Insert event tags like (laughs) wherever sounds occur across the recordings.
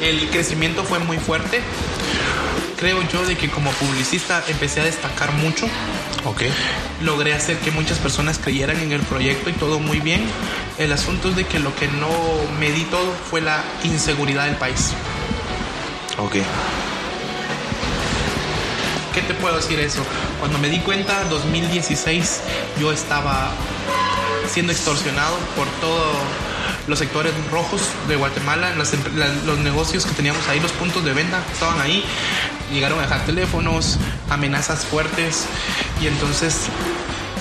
El crecimiento fue muy fuerte. Creo yo de que como publicista empecé a destacar mucho. Ok. Logré hacer que muchas personas creyeran en el proyecto y todo muy bien. El asunto es de que lo que no me di todo fue la inseguridad del país. Ok. ¿Qué te puedo decir eso? Cuando me di cuenta, 2016, yo estaba siendo extorsionado por todos los sectores rojos de Guatemala, em- los negocios que teníamos ahí, los puntos de venta estaban ahí, llegaron a dejar teléfonos, amenazas fuertes y entonces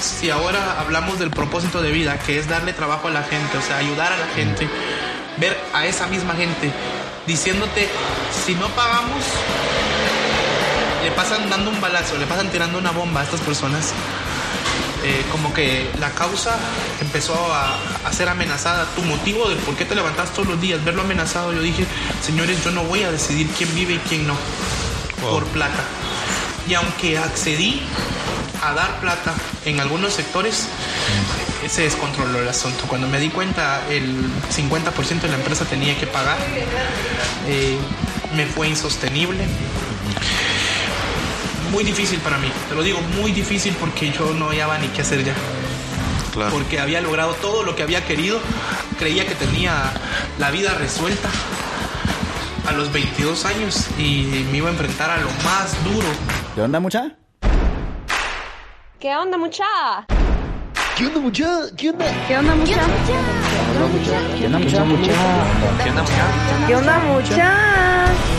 si ahora hablamos del propósito de vida, que es darle trabajo a la gente, o sea, ayudar a la gente, ver a esa misma gente diciéndote, si no pagamos, le pasan dando un balazo, le pasan tirando una bomba a estas personas. Eh, como que la causa empezó a, a ser amenazada. Tu motivo del por qué te levantas todos los días, verlo amenazado, yo dije, señores, yo no voy a decidir quién vive y quién no por plata. Y aunque accedí a dar plata en algunos sectores, eh, se descontroló el asunto. Cuando me di cuenta, el 50% de la empresa tenía que pagar. eh, me fue insostenible. Muy difícil para mí, te lo digo, muy difícil porque yo no hallaba ni qué hacer ya. Claro. Porque había logrado todo lo que había querido, creía que tenía la vida resuelta a los 22 años y me iba a enfrentar a lo más duro ¿Qué onda, mucha? ¿Qué onda, mucha? ¿Qué onda, mucha? ¿Qué onda? ¿Qué onda, mucha? ¿Qué onda, mucha? ¿Qué onda, mucha? ¿Qué onda, mucha? ¿Qué onda, mucha?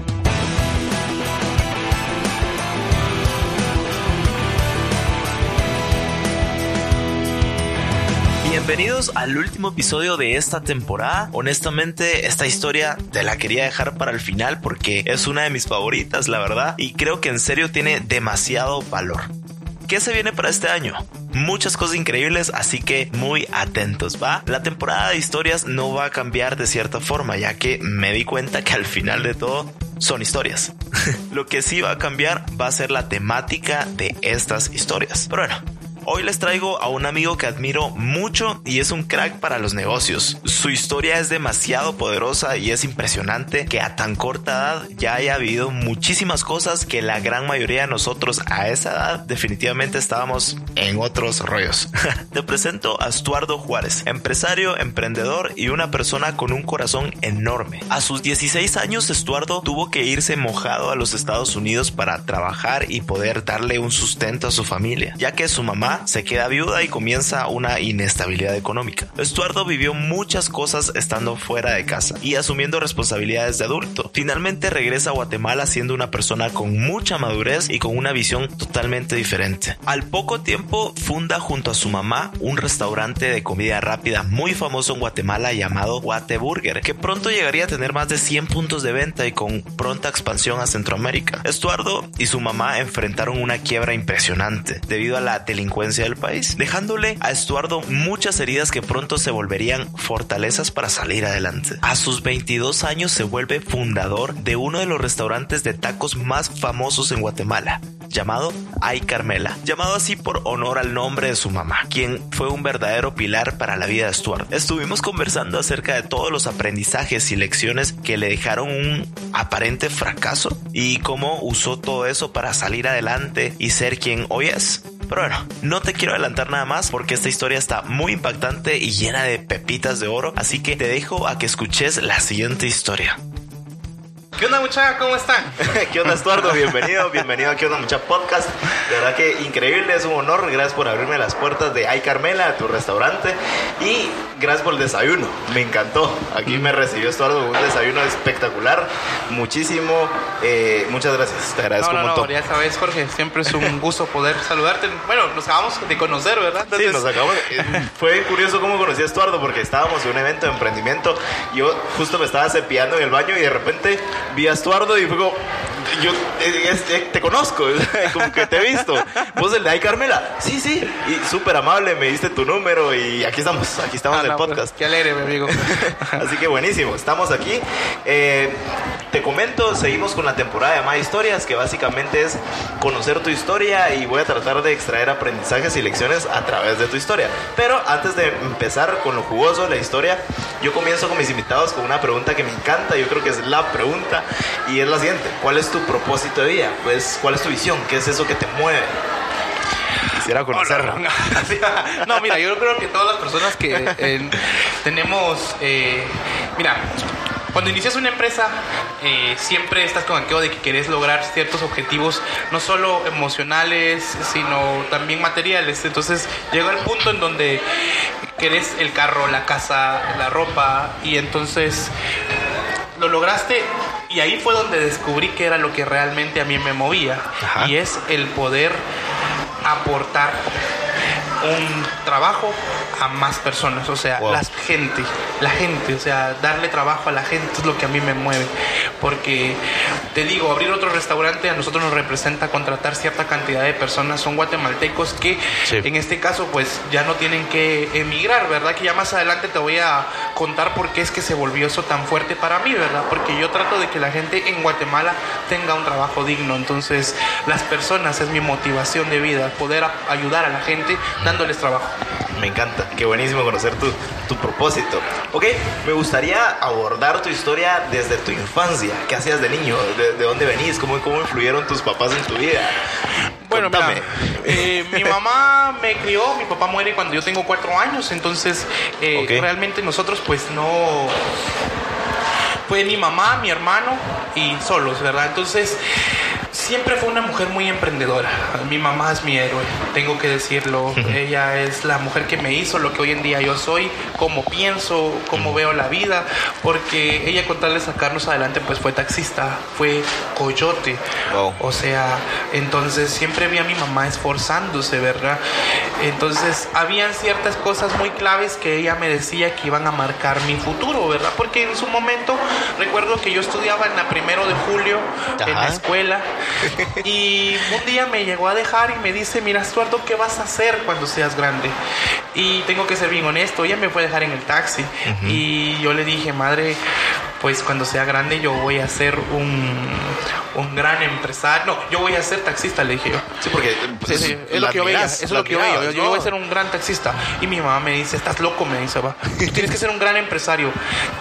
Bienvenidos al último episodio de esta temporada. Honestamente, esta historia te la quería dejar para el final porque es una de mis favoritas, la verdad, y creo que en serio tiene demasiado valor. ¿Qué se viene para este año? Muchas cosas increíbles, así que muy atentos, ¿va? La temporada de historias no va a cambiar de cierta forma, ya que me di cuenta que al final de todo son historias. (laughs) Lo que sí va a cambiar va a ser la temática de estas historias. Pero bueno, Hoy les traigo a un amigo que admiro mucho y es un crack para los negocios. Su historia es demasiado poderosa y es impresionante que a tan corta edad ya haya habido muchísimas cosas que la gran mayoría de nosotros a esa edad definitivamente estábamos en otros rollos. (laughs) Te presento a Estuardo Juárez, empresario, emprendedor y una persona con un corazón enorme. A sus 16 años Estuardo tuvo que irse mojado a los Estados Unidos para trabajar y poder darle un sustento a su familia, ya que su mamá se queda viuda y comienza una inestabilidad económica. Estuardo vivió muchas cosas estando fuera de casa y asumiendo responsabilidades de adulto. Finalmente regresa a Guatemala siendo una persona con mucha madurez y con una visión totalmente diferente. Al poco tiempo funda junto a su mamá un restaurante de comida rápida muy famoso en Guatemala llamado Guate Burger, que pronto llegaría a tener más de 100 puntos de venta y con pronta expansión a Centroamérica. Estuardo y su mamá enfrentaron una quiebra impresionante debido a la delincuencia del país, dejándole a Estuardo muchas heridas que pronto se volverían fortalezas para salir adelante. A sus 22 años se vuelve fundador de uno de los restaurantes de tacos más famosos en Guatemala, llamado Ay Carmela, llamado así por honor al nombre de su mamá, quien fue un verdadero pilar para la vida de Stuart. Estuvimos conversando acerca de todos los aprendizajes y lecciones que le dejaron un aparente fracaso y cómo usó todo eso para salir adelante y ser quien hoy es. Pero bueno, no te quiero adelantar nada más porque esta historia está muy impactante y llena de pepitas de oro, así que te dejo a que escuches la siguiente historia. ¿Qué onda muchachos? ¿Cómo están? (laughs) ¿Qué onda, Estuardo? Bienvenido, bienvenido a ¿Qué onda, mucha podcast? De verdad que increíble, es un honor. Gracias por abrirme las puertas de Ay Carmela, tu restaurante. Y gracias por el desayuno, me encantó. Aquí me recibió Estuardo un desayuno espectacular. Muchísimo, eh, muchas gracias. Te agradezco No, no, un no, montón. ya sabes Jorge, siempre es un gusto poder saludarte. Bueno, nos acabamos de conocer, ¿verdad? Sí, nos acabamos. eh, (laughs) Fue curioso cómo conocí a Estuardo porque estábamos en un evento de emprendimiento. Yo justo me estaba cepillando en el baño y de repente vi a Estuardo y fue como, yo eh, este, te conozco, (laughs) como que te he visto. Vos el de ahí, Carmela. Sí, sí. Y súper amable, me diste tu número y aquí estamos, aquí estamos Ah, en el no, pues, podcast. Qué alegre, mi amigo. (laughs) Así que buenísimo, estamos aquí. Eh, te comento, seguimos con la temporada de Más Historias, que básicamente es conocer tu historia y voy a tratar de extraer aprendizajes y lecciones a través de tu historia. Pero antes de empezar con lo jugoso de la historia, yo comienzo con mis invitados con una pregunta que me encanta, yo creo que es la pregunta, y es la siguiente, ¿cuál es tu propósito de vida? Pues, ¿cuál es tu visión? ¿Qué es eso que te mueve? Quisiera conocerlo. (laughs) no, mira, yo creo que todas las personas que eh, tenemos, eh, mira, cuando inicias una empresa, eh, siempre estás con aquello de que querés lograr ciertos objetivos, no solo emocionales, sino también materiales. Entonces llega el punto en donde querés el carro, la casa, la ropa, y entonces lo lograste. Y ahí fue donde descubrí que era lo que realmente a mí me movía. Ajá. Y es el poder aportar un trabajo a más personas, o sea, Wow. la gente, la gente, o sea, darle trabajo a la gente es lo que a mí me mueve, porque te digo, abrir otro restaurante a nosotros nos representa contratar cierta cantidad de personas, son guatemaltecos que Sí. en este caso pues ya no tienen que emigrar, ¿verdad? Que ya más adelante te voy a contar por qué es que se volvió eso tan fuerte para mí, ¿verdad? Porque yo trato de que la gente en Guatemala tenga un trabajo digno, entonces las personas es mi motivación de vida, poder ayudar a la gente dándoles trabajo. Me encanta, qué buenísimo conocer tu, tu propósito. Ok, me gustaría abordar tu historia desde tu infancia. ¿Qué hacías de niño? ¿De, de dónde venís? ¿Cómo, ¿Cómo influyeron tus papás en tu vida? Bueno, mira, eh, mi mamá me crió, mi papá muere cuando yo tengo cuatro años, entonces eh, realmente nosotros pues no... Fue mi mamá, mi hermano y solos, ¿verdad? Entonces siempre fue una mujer muy emprendedora. Mi mamá es mi héroe, tengo que decirlo. Ella es la mujer que me hizo lo que hoy en día yo soy, cómo pienso, cómo veo la vida, porque ella con tal de sacarnos adelante pues fue taxista, fue coyote. Wow. O sea, entonces siempre vi a mi mamá esforzándose, ¿verdad? Entonces, habían ciertas cosas muy claves que ella me decía que iban a marcar mi futuro, ¿verdad? Porque en su momento recuerdo que yo estudiaba en la primero de julio en la escuela y un día me llegó a dejar y me dice, mira, Estuardo, ¿qué vas a hacer cuando seas grande? Y tengo que ser bien honesto, ella me fue a dejar en el taxi y yo le dije, madre, pues cuando sea grande yo voy a ser un, un gran empresario. No, yo voy a ser taxista, le dije yo. Sí, porque Sí, sí, es lo que yo veía, eso es lo que yo veía. Yo, yo voy a ser un... gran taxista. Y mi mamá me dice, estás loco, me dice, va. Tú tienes que ser un gran empresario.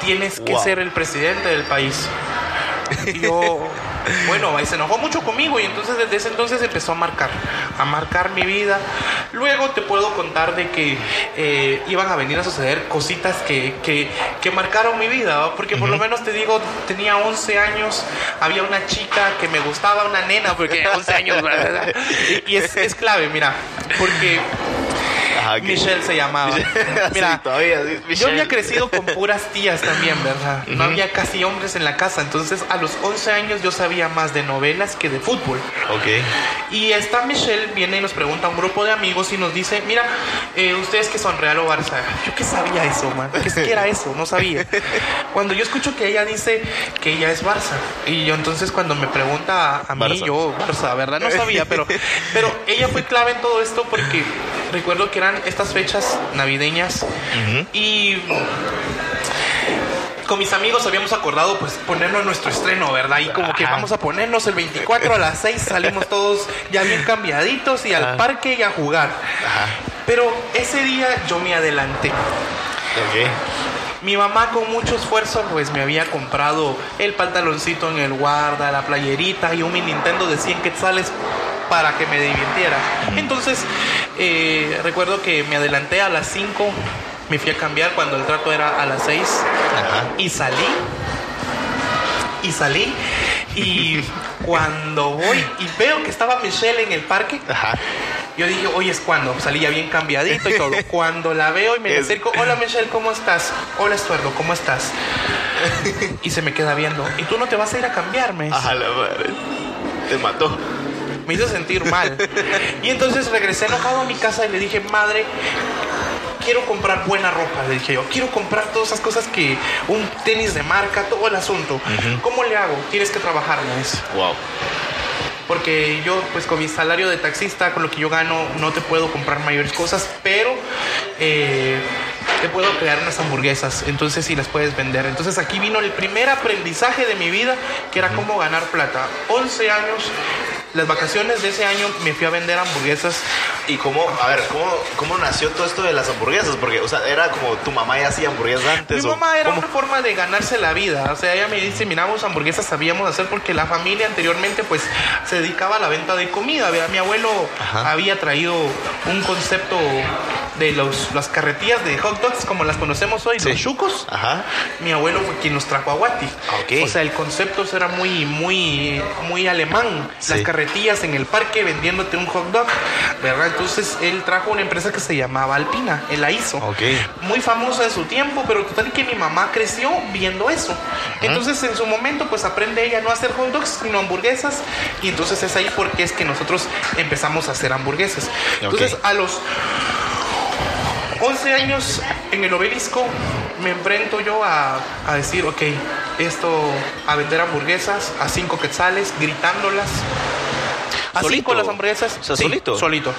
Tienes que ser el presidente del país. Y yo, bueno, ahí se enojó mucho conmigo y entonces desde ese entonces empezó a marcar, a marcar mi vida. Luego te puedo contar de que eh, iban a venir a suceder cositas que, que, que marcaron mi vida, porque por lo menos te digo, tenía 11 años, había una chica que me gustaba, una nena, porque 11 años, ¿verdad? (laughs) Y, y es, es clave, mira, porque Ok. Michelle se llamaba. (laughs) Sí, Mira, todavía, sí, yo había crecido con puras tías también, ¿verdad? No había casi hombres en la casa. Entonces, a los 11 años yo sabía más de novelas que de fútbol. Ok. Y esta Michelle viene y nos pregunta a un grupo de amigos y nos dice, mira, eh, ustedes que son Real o Barça. Yo qué sabía eso, man. ¿Qué, qué era eso? No sabía. (laughs) Cuando yo escucho que ella dice que ella es Barça. Y yo entonces cuando me pregunta a, a mí, Barça. yo Barça, ¿verdad? No sabía, pero, pero ella fue clave en todo esto porque recuerdo que eran estas fechas navideñas y con mis amigos habíamos acordado pues ponernos nuestro estreno, ¿verdad? Y como que Ajá. vamos a ponernos el 24 a las 6, salimos todos ya bien cambiaditos y al parque y a jugar. Ajá. Pero ese día yo me adelanté. Ok. Mi mamá con mucho esfuerzo pues me había comprado el pantaloncito en el guarda, la playerita y un mi Nintendo de 100 quetzales para que me divirtiera. Entonces eh, recuerdo que me adelanté a las 5, me fui a cambiar cuando el trato era a las 6 Ajá. y salí. Y salí. Y (laughs) cuando voy y veo que estaba Michelle en el parque, Ajá. yo dije, oye, es cuando salí ya bien cambiadito y todo. (laughs) Cuando la veo y me Es- acerco, hola Michelle, ¿cómo estás? Hola Estuardo, ¿cómo estás? (laughs) Y se me queda viendo, ¿y tú no te vas a ir a cambiarme? Ajá, la madre. Te mató. Me hizo sentir mal. Y entonces regresé enojado a mi casa y le dije, madre, quiero comprar buena ropa, le dije yo. Quiero comprar todas esas cosas que un tenis de marca, todo el asunto. ¿Cómo le hago? Tienes que trabajar, me dice. Wow. Porque yo, pues con mi salario de taxista, con lo que yo gano, no te puedo comprar mayores cosas, pero eh, te puedo crear unas hamburguesas. Entonces sí las puedes vender. Entonces aquí vino el primer aprendizaje de mi vida, que era cómo ganar plata. 11 años, las vacaciones de ese año me fui a vender hamburguesas. ¿Y cómo, a ver, cómo, cómo nació todo esto de las hamburguesas? Porque, o sea, era como tu mamá ya hacía hamburguesas antes. Mi o mamá era cómo? una forma de ganarse la vida. O sea, ella me dice, miramos hamburguesas sabíamos hacer porque la familia anteriormente pues se dedicaba a la venta de comida. Mi abuelo Ajá. había traído un concepto de los, las carretillas de hot dogs como las conocemos hoy, Sí. los chucos. Ajá. Mi abuelo fue quien nos trajo a Guati. Ah. O sea, el concepto era muy, muy, muy alemán. Sí. Las carretillas en el parque vendiéndote un hot dog, ¿verdad? Entonces él trajo una empresa que se llamaba Alpina, él la hizo. Ok. Muy famosa de su tiempo, pero total que mi mamá creció viendo eso. Entonces en su momento pues aprende ella no a hacer hot dogs, sino hamburguesas. Y entonces es ahí porque es que nosotros empezamos a hacer hamburguesas. Entonces Ok. a los 11 años en el obelisco me enfrento yo a, a decir, ok, esto, a vender hamburguesas a 5 quetzales, gritándolas. A ¿Solito? cinco las hamburguesas. O sea, Sí, ¿solito? Solito.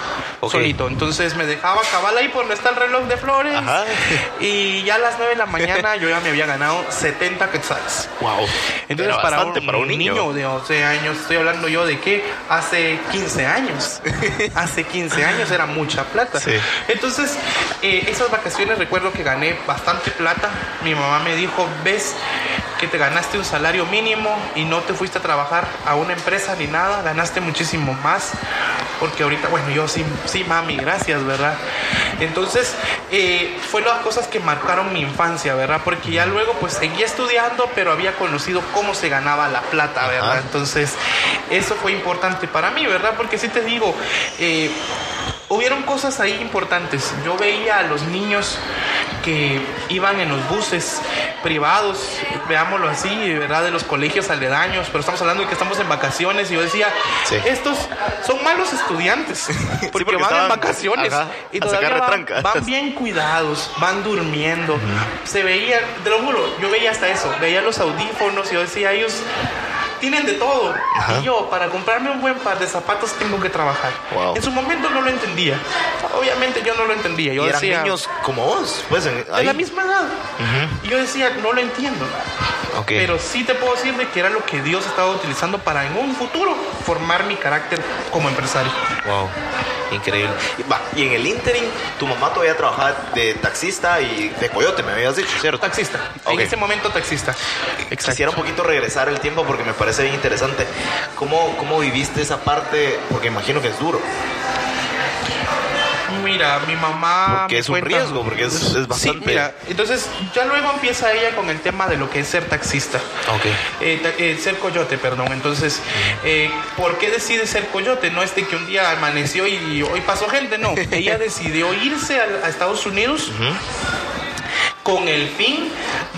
Solito. Entonces me dejaba cabal ahí por donde está el reloj de flores. Ajá. Y ya a las 9 de la mañana yo ya me había ganado 70 quetzales. Wow. Entonces, Era para, bastante un, para un niño. de 11 años, estoy hablando yo de que hace 15 años. (laughs) hace 15 años era mucha plata. Sí. Entonces, eh, esas vacaciones recuerdo que gané bastante plata. Mi mamá me dijo, ves que te ganaste un salario mínimo y no te fuiste a trabajar a una empresa ni nada, ganaste muchísimo más. Porque ahorita, bueno, yo sí, sí, mami, gracias, ¿verdad? Entonces, eh, fue las cosas que marcaron mi infancia, ¿verdad? Porque ya luego, pues, seguía estudiando, pero había conocido cómo se ganaba la plata, ¿verdad? Entonces, eso fue importante para mí, ¿verdad? Porque sí te digo, eh, hubieron cosas ahí importantes. Yo veía a los niños que iban en los buses privados, veámoslo así, ¿verdad? De los colegios aledaños, pero estamos hablando de que estamos en vacaciones y yo decía, Sí. estos son malos estudiantes, (laughs) porque, porque van estaban, en vacaciones ajá, y todavía van, van bien cuidados, van durmiendo. Se veía, te lo juro, yo veía hasta eso, veía los audífonos y yo decía, ellos tienen de todo. Ajá. Y yo, para comprarme un buen par de zapatos, tengo que trabajar. Wow. En su momento no lo entendía. Obviamente yo no lo entendía. Yo y eran decía, niños como vos, pues, en, de la misma edad. Y yo decía, no lo entiendo. Pero sí te puedo decir de que era lo que Dios estaba utilizando para en un futuro formar mi carácter como empresario. Wow. Increíble. Y, va, y en el interim, tu mamá todavía trabajaba de taxista y de coyote, me habías dicho, ¿cierto? Taxista. En ese momento taxista. Quisiera un poquito regresar el tiempo porque me parece bien interesante. ¿Cómo, cómo viviste esa parte? Porque imagino que es duro. Mira, mi mamá. Porque es un riesgo, porque es- es Sí, bastante- mira, entonces ya luego empieza ella con el tema de lo que es ser taxista. Ok. Eh, eh, ser coyote, perdón. Entonces, eh, ¿por qué decide ser coyote? No es de que un día amaneció y hoy pasó gente, no. (laughs) Ella decidió irse a, a Estados Unidos con el fin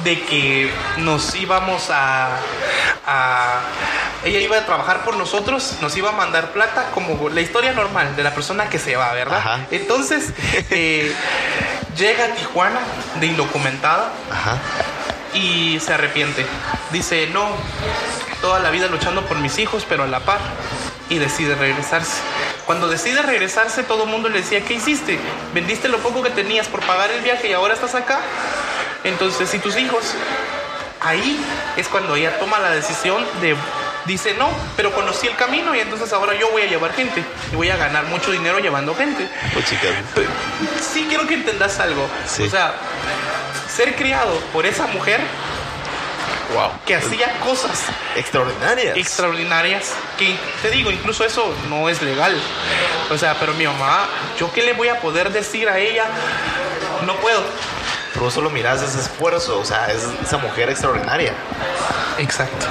de que nos íbamos a, a- Ella iba a trabajar por nosotros, nos iba a mandar plata, como la historia normal de la persona que se va, ¿verdad? Ajá. Entonces, (laughs) eh, llega a Tijuana de indocumentada Ajá. y se arrepiente. Dice, no, toda la vida luchando por mis hijos, pero a la par. Y decide regresarse. Cuando decide regresarse, todo el mundo le decía, ¿qué hiciste? ¿Vendiste lo poco que tenías por pagar el viaje y ahora estás acá? Entonces, ¿y tus hijos? Ahí es cuando ella toma la decisión de... Dice, no, pero conocí el camino y entonces ahora yo voy a llevar gente. Y voy a ganar mucho dinero llevando gente. Pues Sí quiero que entendas algo. Sí. O sea, ser criado por esa mujer Wow. que hacía cosas Extraordinarias. extraordinarias que te digo, incluso eso no es legal. O sea, pero mi mamá, ¿yo qué le voy a poder decir a ella? No puedo. Pero vos solo mirás ese esfuerzo, o sea, es esa mujer extraordinaria. Exacto.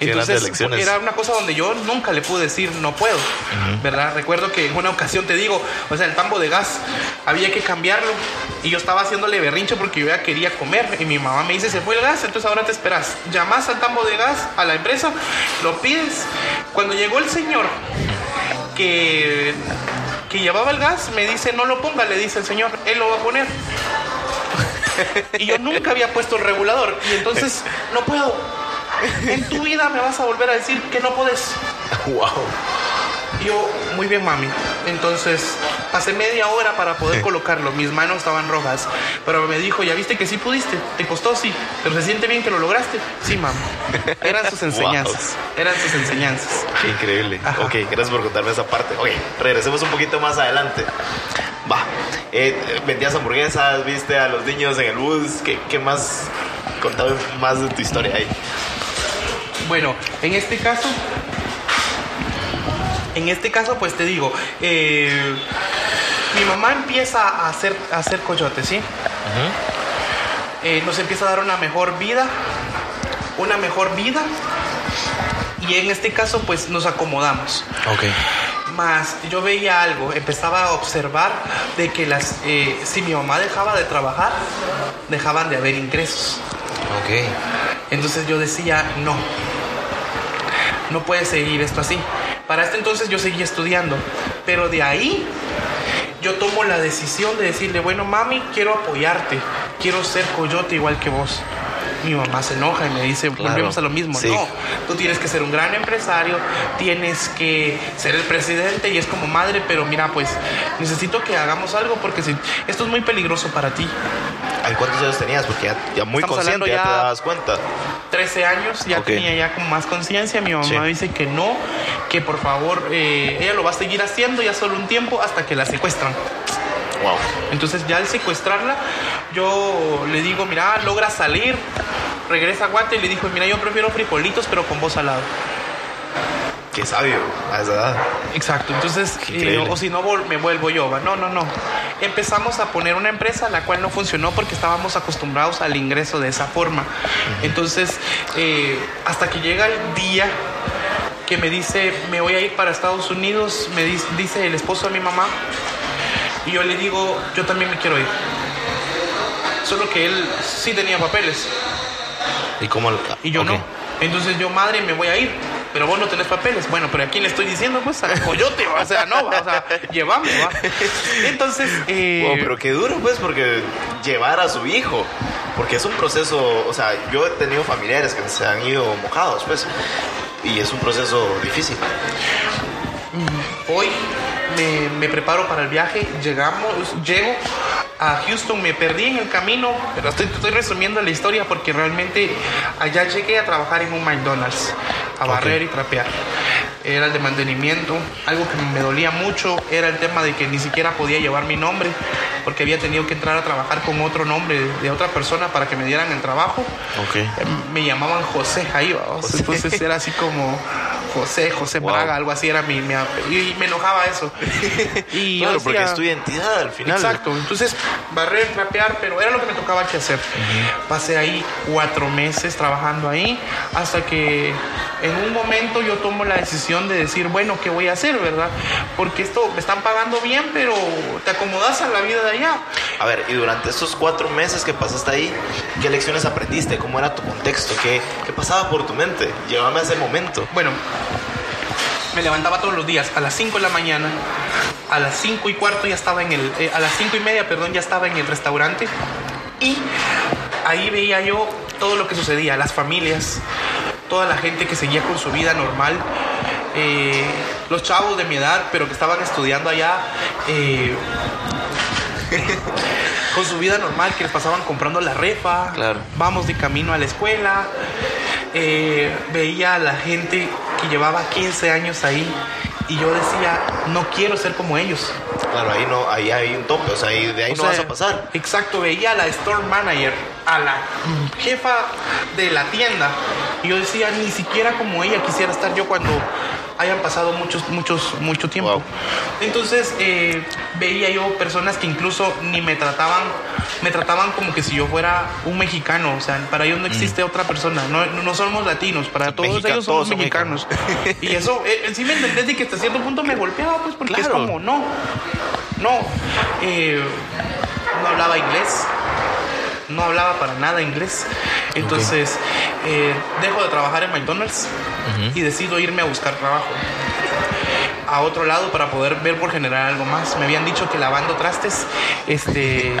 Entonces, era una cosa donde yo nunca le pude decir no puedo, ¿verdad? Recuerdo que en una ocasión te digo, o sea, el tambo de gas había que cambiarlo y yo estaba haciéndole berrincho porque yo ya quería comer y mi mamá me dice, se fue el gas, entonces ahora te esperas. Llamas al tambo de gas a la empresa, lo pides. Cuando llegó el señor que que llevaba el gas me dice, no lo ponga, le dice el señor, él lo va a poner. Y yo nunca había puesto el regulador. Y entonces, no puedo. En tu vida me vas a volver a decir que no puedes. Wow. Yo, muy bien, mami. Entonces, pasé media hora para poder colocarlo. Mis manos estaban rojas. Pero me dijo, ¿ya viste que sí pudiste? ¿Te costó? Sí. ¿Pero se siente bien que lo lograste? Sí, mami. Eran sus (laughs) enseñanzas. Eran sus enseñanzas. Qué increíble. Ajá. Ok, gracias por contarme esa parte. Ok, regresemos un poquito más adelante. Va. Eh, vendías hamburguesas, viste a los niños en el bus. ¿Qué, qué más? Contame más de tu historia ahí. Bueno, en este caso, en este caso, pues te digo, eh, mi mamá empieza a hacer, a hacer coyote, ¿sí? Eh, nos empieza a dar una mejor vida, una mejor vida, y en este caso, pues nos acomodamos. Ok. Más yo veía algo, empezaba a observar de que las, eh, si mi mamá dejaba de trabajar, dejaban de haber ingresos. Ok. Entonces yo decía, no, no puede seguir esto así. Para este entonces yo seguía estudiando, pero de ahí yo tomo la decisión de decirle, bueno, mami, quiero apoyarte, quiero ser coyote igual que vos. Mi mamá se enoja y me dice, Claro. volvemos a lo mismo. Sí. No, tú tienes que ser un gran empresario, tienes que ser el presidente y es como madre, pero mira, pues necesito que hagamos algo porque si, esto es muy peligroso para ti. ¿Ay, ¿Cuántos años tenías? Porque ya, ya muy Estamos consciente, ya, te dabas cuenta. 13 años, ya tenía ya como más conciencia. Mi mamá Sí. dice que no, que por favor eh, ella lo va a seguir haciendo ya solo un tiempo hasta que la secuestran. Wow. Entonces ya al secuestrarla, yo le digo, mira, logra salir, regresa a Guate y le dijo, mira, yo prefiero frijolitos pero con voz al lado. Qué sabio a esa edad. Exacto, entonces, eh, o si no, me vuelvo yo. va. No, no, no. Empezamos a poner una empresa la cual no funcionó porque estábamos acostumbrados al ingreso de esa forma. Entonces, eh, hasta que llega el día que me dice, me voy a ir para Estados Unidos, me dice el esposo de mi mamá, y yo le digo, yo también me quiero ir. Solo que él sí tenía papeles ¿Y cómo? lo- y yo no. Entonces yo, madre, me voy a ir. Pero vos no tenés papeles. Bueno, pero ¿a quién le estoy diciendo? Pues al coyote, ¿va? o sea, no, ¿va? o sea, llévame, va. Entonces, (laughs) eh, pero qué duro, pues, porque llevar a su hijo, porque es un proceso, o sea, yo he tenido familiares que se han ido mojados, pues, y es un proceso difícil. hoy me, me preparo para el viaje, llegamos, llego a Houston, me perdí en el camino, pero estoy, estoy resumiendo la historia porque realmente allá llegué a trabajar en un McDonald's, a barrer y trapear. Era el de mantenimiento, algo que me dolía mucho era el tema de que ni siquiera podía llevar mi nombre porque había tenido que entrar a trabajar con otro nombre de, otra persona para que me dieran el trabajo. Eh, Me llamaban José ahí, entonces era así como José, José Wow. Braga, algo así era mi, mi y me enojaba eso. (laughs) Y yo Claro, porque decía- es tu identidad al final. Exacto, entonces barrer, trapear, pero era lo que me tocaba que hacer. Pasé ahí cuatro meses trabajando ahí hasta que en un momento yo tomo la decisión de decir, bueno, ¿qué voy a hacer, verdad? Porque esto me están pagando bien, pero te acomodas a la vida de allá. A ver, y durante estos cuatro meses que pasaste ahí, ¿qué lecciones aprendiste? ¿Cómo era tu contexto? ¿Qué, qué pasaba por tu mente? Llévame a ese momento. Bueno, me levantaba todos los días a las 5 de la mañana, a las 5 y cuarto ya estaba en el, eh, a las 5 y media, perdón, ya estaba en el restaurante y ahí veía yo todo lo que sucedía, las familias, toda la gente que seguía con su vida normal, eh, los chavos de mi edad, pero que estaban estudiando allá. eh, (laughs) con su vida normal, que les pasaban comprando la refa, Claro. vamos de camino a la escuela, eh, veía a la gente que llevaba 15 años ahí y yo decía, no quiero ser como ellos. Claro, ahí no, ahí hay un tope, o sea, ahí- de ahí O no sea, vas a pasar. Exacto, veía a la store manager, a la jefa de la tienda y yo decía, ni siquiera como ella quisiera estar yo cuando hayan pasado muchos, muchos, mucho tiempo. Wow. Entonces eh, veía yo personas que incluso ni me trataban, me trataban como que si yo fuera un mexicano, o sea, para ellos no existe otra persona, no, no somos latinos, para todos Mexica- ellos somos todos mexicanos. y eso, eh, sí me entendés de que hasta cierto punto me golpeaba, pues porque es Claro. como, no, no, eh, no hablaba inglés, no hablaba para nada inglés. Entonces, eh, dejo de trabajar en McDonald's y decido irme a buscar trabajo. a otro lado para poder ver por generar algo más. Me habían dicho que lavando trastes este,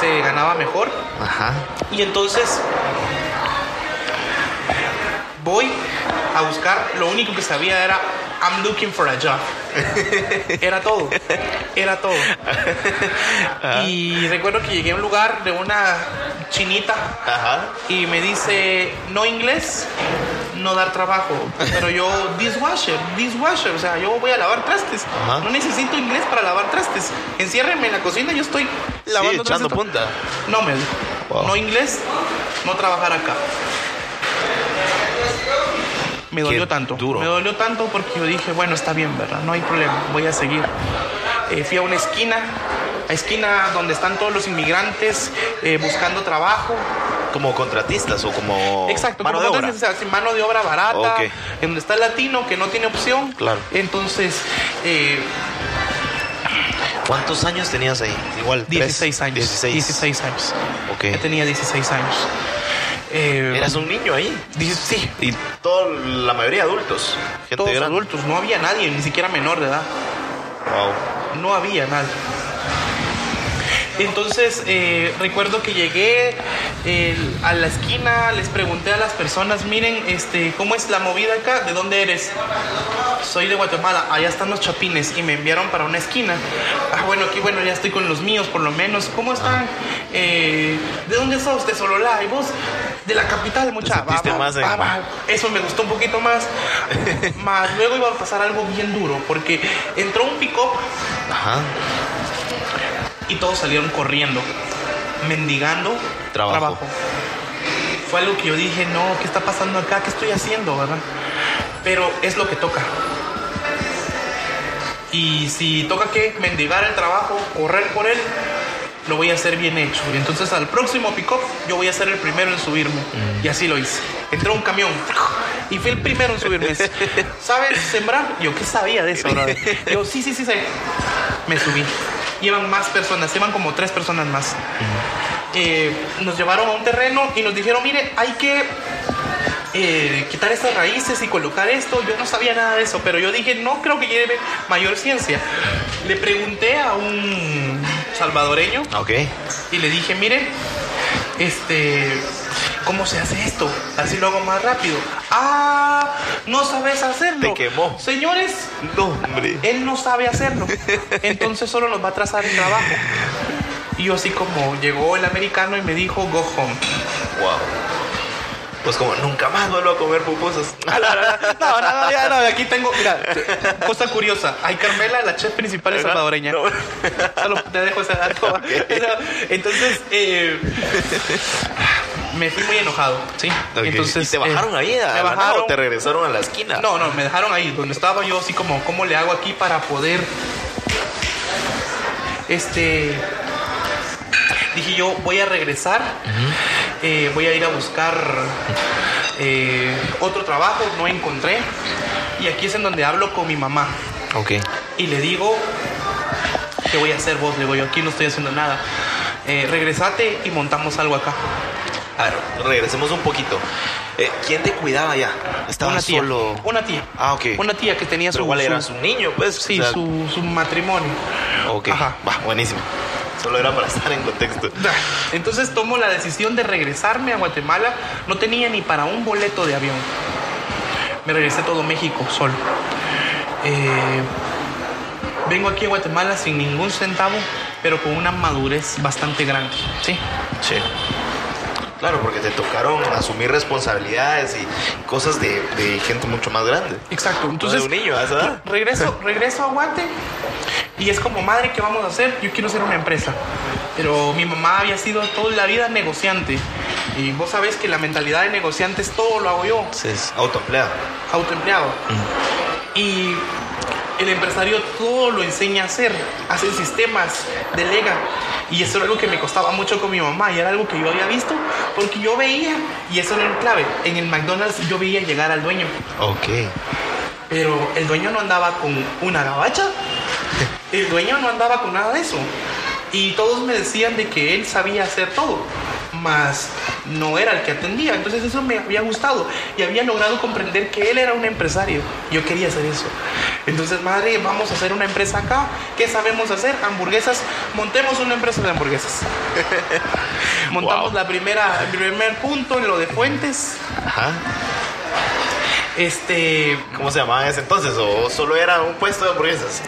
se ganaba mejor. Ajá. Y entonces voy a buscar, lo único que sabía era I'm looking for a job. Era todo, era todo. Y recuerdo que llegué a un lugar de una chinita Ajá. y me dice, no inglés, no dar trabajo. Pero yo, dishwasher, dishwasher, o sea, yo voy a lavar trastes. Ajá. No necesito inglés para lavar trastes. Enciérrenme en la cocina, yo estoy Sí, lavando echando trastes. punta. No me. Wow. No inglés, no trabajar acá. Me dolió Qué tanto. duro. Me dolió tanto porque yo dije, bueno, está bien, ¿verdad? No hay problema, voy a seguir. Eh, fui a una esquina, a esquina donde están todos los inmigrantes eh, buscando trabajo. Como contratistas o como Exacto, mano de como obra. entonces, así, mano de obra barata, Ok. en donde está el latino que no tiene opción. Claro. Entonces, eh, ¿Cuántos años tenías ahí? Igual. tres. 16 años. 16. 16 años. Ok. Ya tenía 16 años. Eh, Eras un niño ahí. dice- sí, Y toda la mayoría adultos. Gente todos grande. adultos, no había nadie, ni siquiera menor de edad. Wow. No había nadie. Entonces eh, recuerdo que llegué eh, a la esquina, les pregunté a las personas, miren, este, ¿cómo es la movida acá? ¿De dónde eres? Soy de Guatemala, allá están los chapines y me enviaron para una esquina. Ah, bueno, aquí bueno, ya estoy con los míos por lo menos. ¿Cómo están? Eh, ¿De dónde sos? De Sololá. ¿Y vos? De la capital, mucha. sentiste más en- Eso me gustó un poquito más. (laughs) más luego iba a pasar algo bien duro porque entró un pick-up Ajá. Y todos salieron corriendo, mendigando Trabajo. Fue algo que yo dije, no, ¿qué está pasando acá? ¿Qué estoy haciendo, verdad? Pero es lo que toca. Y si toca que mendigar el trabajo, correr por él, lo voy a hacer bien hecho. Y entonces al próximo pick-up yo voy a ser el primero en subirme. Y así lo hice. Entró un camión y fui el primero en subirme. (laughs) ¿Sabes sembrar? Yo, ¿qué sabía de eso, brother? Yo, sí, sí, sí, sé. Me subí. Llevan más personas, llevan como tres personas más. Eh, nos llevaron a un terreno y nos dijeron, mire, hay que eh, quitar estas raíces y colocar esto. Yo no sabía nada de eso, pero yo dije, no creo que lleve mayor ciencia. Le pregunté a un salvadoreño Ok. y le dije, mire, este, ¿cómo se hace esto? Así lo hago más rápido. Ah, no sabes hacerlo. Te quemó. Señores, No, hombre. él no sabe hacerlo. Entonces solo nos va a trazar el trabajo. Y yo así como llegó el americano y me dijo, go home. Wow. Pues como nunca más vuelvo a comer pupusas. (laughs) No, no, no, ya no, aquí tengo, mira, cosa curiosa. Hay Carmela, la chef principal es salvadoreña. No. Solo te dejo ese dato. (laughs) Entonces, eh, me fui muy enojado, ¿sí? Ok. Entonces, ¿Y te bajaron eh, ahí a me nada bajaron. o te regresaron a la esquina? No, no, me dejaron ahí, donde estaba yo, así como, ¿cómo le hago aquí para poder, este, dije yo, voy a regresar, eh, voy a ir a buscar eh, otro trabajo, no encontré, y aquí es en donde hablo con mi mamá, Ok. y le digo, ¿qué voy a hacer vos? Le digo, yo aquí no estoy haciendo nada, Eh, regresate y montamos algo acá. A ver, regresemos un poquito. Eh, ¿Quién te cuidaba ya? Estaba una tía, solo. una tía, Ah, ok. una tía que tenía su, igual su- eras un niño, pues. sí, o sea, su, su matrimonio. Ok. Ajá. Va, buenísimo. Solo era para estar en contexto. Entonces tomo la decisión de regresarme a Guatemala. No tenía ni para un boleto de avión. Me regresé todo México solo. Eh, vengo aquí a Guatemala sin ningún centavo, pero con una madurez bastante grande. Sí. Sí. Claro, porque te tocaron asumir responsabilidades y cosas de, de gente mucho más grande. Exacto. Entonces, de un niño, ¿a esa edad? regreso, regreso a Guate y es como, madre, ¿qué vamos a hacer? Yo quiero hacer una empresa. Pero mi mamá había sido toda la vida negociante. Y vos sabés que la mentalidad de negociante es todo lo hago yo, Entonces, autoempleado. autoempleado. Y el empresario todo lo enseña a hacer, hace sistemas, delega. Y eso era algo que me costaba mucho con mi mamá y era algo que yo había visto porque yo veía, y eso era el clave, en el McDonald's yo veía llegar al dueño. Ok. Pero el dueño no andaba con una gabacha. El dueño no andaba con nada de eso. Y todos me decían de que él sabía hacer todo. Mas no era el que atendía. Entonces eso me había gustado y había logrado comprender que él era un empresario. Yo quería hacer eso. Entonces, madre, vamos a hacer una empresa acá. ¿Qué sabemos hacer? Hamburguesas. Montemos una empresa de hamburguesas. (laughs) Montamos Wow. la primera, el primer punto en lo de fuentes. Ajá. Este, ¿cómo se llamaba en ese entonces? ¿O solo era un puesto de hamburguesas?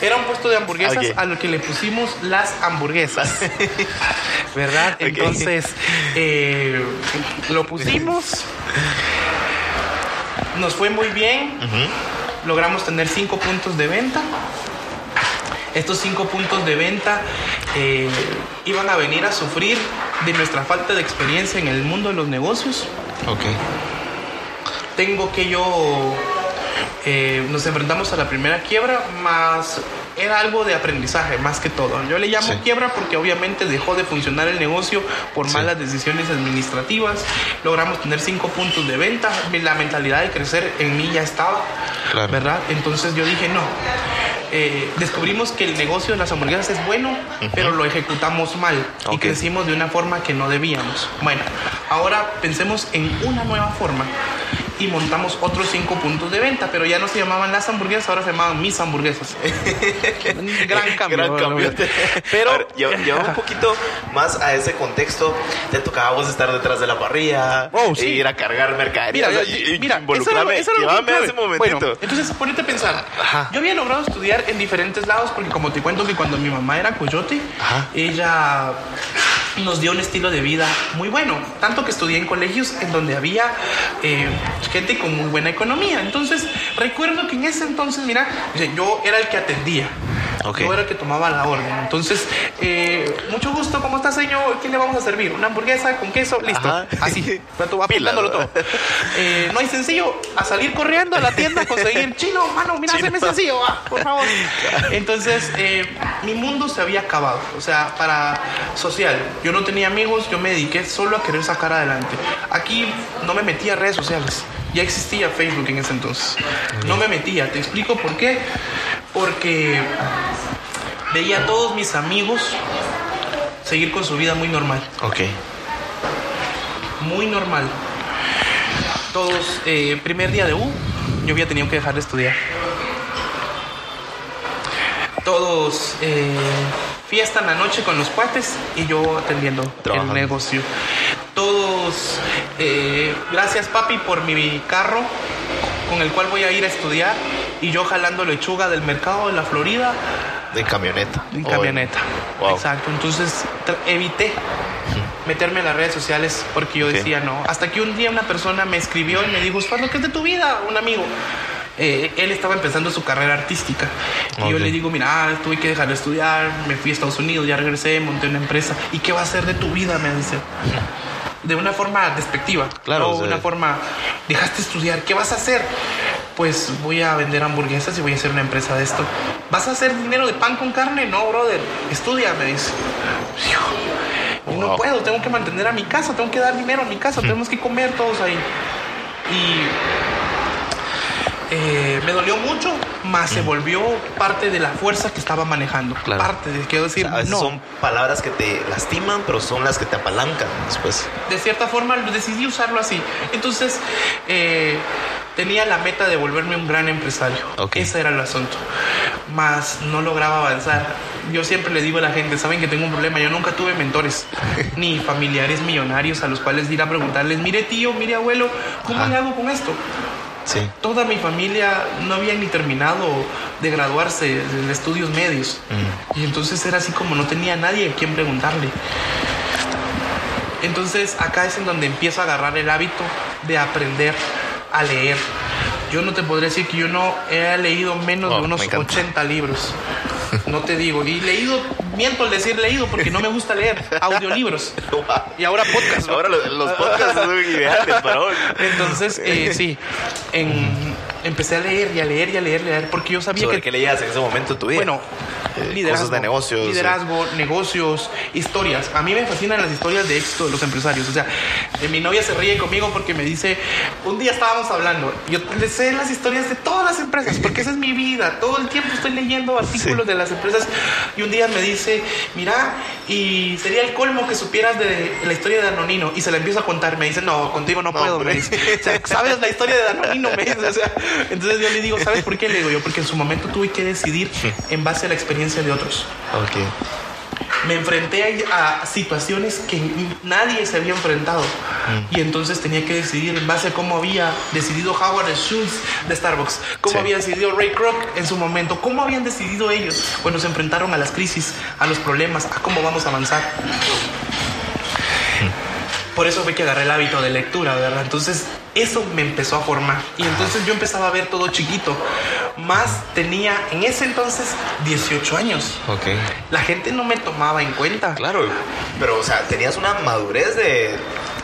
Era un puesto de hamburguesas Ok. a lo que le pusimos las hamburguesas. (laughs) ¿Verdad? Entonces, eh, lo pusimos. Nos fue muy bien. Logramos tener cinco puntos de venta. Estos cinco puntos de venta eh, iban a venir a sufrir de nuestra falta de experiencia en el mundo de los negocios. Ok. Tengo que yo eh, nos enfrentamos a la primera quiebra, más era algo de aprendizaje más que todo. Yo le llamo Sí. quiebra porque obviamente dejó de funcionar el negocio por Sí. malas decisiones administrativas. Logramos tener cinco puntos de venta. La mentalidad de crecer en mí ya estaba, Claro. ¿verdad? Entonces yo dije no. Eh, descubrimos que el negocio de las hamburguesas es bueno, pero lo ejecutamos mal y Ok. crecimos de una forma que no debíamos. Bueno, ahora pensemos en una nueva forma y montamos otros cinco puntos de venta, pero ya no se llamaban las hamburguesas, ahora se llamaban mis hamburguesas. (laughs) Gran cambio. Gran cambio. Pero A ver, (laughs) lleva un poquito más a ese contexto. Te tocaba vos estar detrás de la parrilla, Oh, sí. e ir a cargar mercadería. Mira, y- y mira, eso era eso era ese momentito. Bueno, entonces ponete a pensar. Ajá. Yo había logrado estudiar en diferentes lados porque como te cuento que cuando mi mamá era coyote, Ajá. ella nos dio un estilo de vida muy bueno. Tanto que estudié en colegios en donde había eh, gente con muy buena economía. Entonces, recuerdo que en ese entonces, mira, yo era el que atendía. Ok. Yo era el que tomaba la orden. Entonces, eh, mucho gusto, ¿cómo está, señor? ¿Qué le vamos a servir? ¿Una hamburguesa con queso? Listo. Ajá. Así. (laughs) Apuntándolo todo. Eh, no hay sencillo. A salir corriendo a la tienda a conseguir chino, mano, mira, hazme sencillo, va, por favor. (laughs) Entonces, eh, mi mundo se había acabado. O sea, para social. Yo no tenía amigos, yo me dediqué solo a querer sacar adelante. Aquí no me metía a redes sociales. Ya existía Facebook en ese entonces. No me metía. Te explico por qué. Porque veía a todos mis amigos seguir con su vida muy normal Ok. muy normal. Todos, eh, primer día de U, yo había tenido que dejar de estudiar. Todos, eh, fiesta en la noche con los cuates y yo atendiendo Trabajando. el negocio. Todos, eh, gracias papi por mi carro con el cual voy a ir a estudiar y yo jalando lechuga del mercado de la Florida De camioneta. en O camioneta. Wow. Exacto. Entonces evité meterme en las redes sociales porque yo Ok. decía no. Hasta que un día una persona me escribió y me dijo, Osvaldo, ¿qué es de tu vida? Un amigo. Eh, él estaba empezando su carrera artística. Y yo le digo, mira, tuve que dejar de estudiar, me fui a Estados Unidos, ya regresé, monté una empresa. ¿Y qué va a hacer de tu vida? Me dice. De una forma despectiva. Claro, o sea- una forma, dejaste de estudiar, ¿qué vas a hacer? Pues voy a vender hamburguesas y voy a hacer una empresa de esto. ¿Vas a hacer dinero de pan con carne? No, brother. Estudia, me dice. Y no puedo, tengo que mantener a mi casa, tengo que dar dinero a mi casa, tenemos que comer todos ahí. Y eh, me dolió mucho, más se volvió parte de la fuerza que estaba manejando. Claro. Parte de, quiero decir, a veces no. son palabras que te lastiman, pero son las que te apalancan después. de cierta forma decidí usarlo así. Entonces, eh, tenía la meta de volverme un gran empresario. Ok. Ese era el asunto. Más no lograba avanzar. Yo siempre le digo a la gente, saben que tengo un problema, yo nunca tuve mentores, (laughs) ni familiares millonarios a los cuales ir a preguntarles, mire tío, mire abuelo, ¿cómo Ajá. le hago con esto? Sí. Toda mi familia no había ni terminado de graduarse de estudios medios. Mm. Y entonces era así como no tenía nadie a quien preguntarle. Entonces acá es en donde empiezo a agarrar el hábito de aprender a leer. Yo no te podré decir que yo no he leído menos Oh, de unos me encanta. 80 libros. (laughs) No te digo. Y leído, miento al decir leído porque no me gusta leer. Audiolibros. (laughs) Y ahora podcast. Ahora los, los podcasts son ideales hoy. Entonces, eh, sí, en- empecé a leer y a leer y a leer, y a leer, porque yo sabía ¿Sobre que, qué leías en ese momento de tu vida? bueno, eh, cosas de negocios. Liderazgo, negocios, historias. A mí me fascinan las historias de éxito de los empresarios. O sea, eh, mi novia se ríe conmigo porque me dice, un día estábamos hablando, yo le sé las historias de todas las empresas, porque esa es mi vida. Todo el tiempo estoy leyendo artículos de las empresas y un día me dice, mira, y sería el colmo que supieras de la historia de Danonino. Y se la empiezo a contar. Me dice, no, contigo no, puedo. Me dice, o sea, ¿sabes la historia de Danonino? Me dice, o sea, entonces yo le digo, ¿sabes por qué? Le digo yo, porque en su momento tuve que decidir en base a la experiencia de otros. Ok. Me enfrenté a, a situaciones que nadie se había enfrentado. Y entonces tenía que decidir en base a cómo había decidido Howard Schultz de Starbucks, cómo Sí. había decidido Ray Kroc en su momento, cómo habían decidido ellos cuando se enfrentaron a las crisis, a los problemas, a cómo vamos a avanzar. Por eso fue que agarré el hábito de lectura, ¿verdad? Entonces, eso me empezó a formar. Y entonces yo empezaba a ver todo chiquito. Más tenía en ese entonces 18 años. Ok. La gente no me tomaba en cuenta. Claro, pero o sea, tenías una madurez de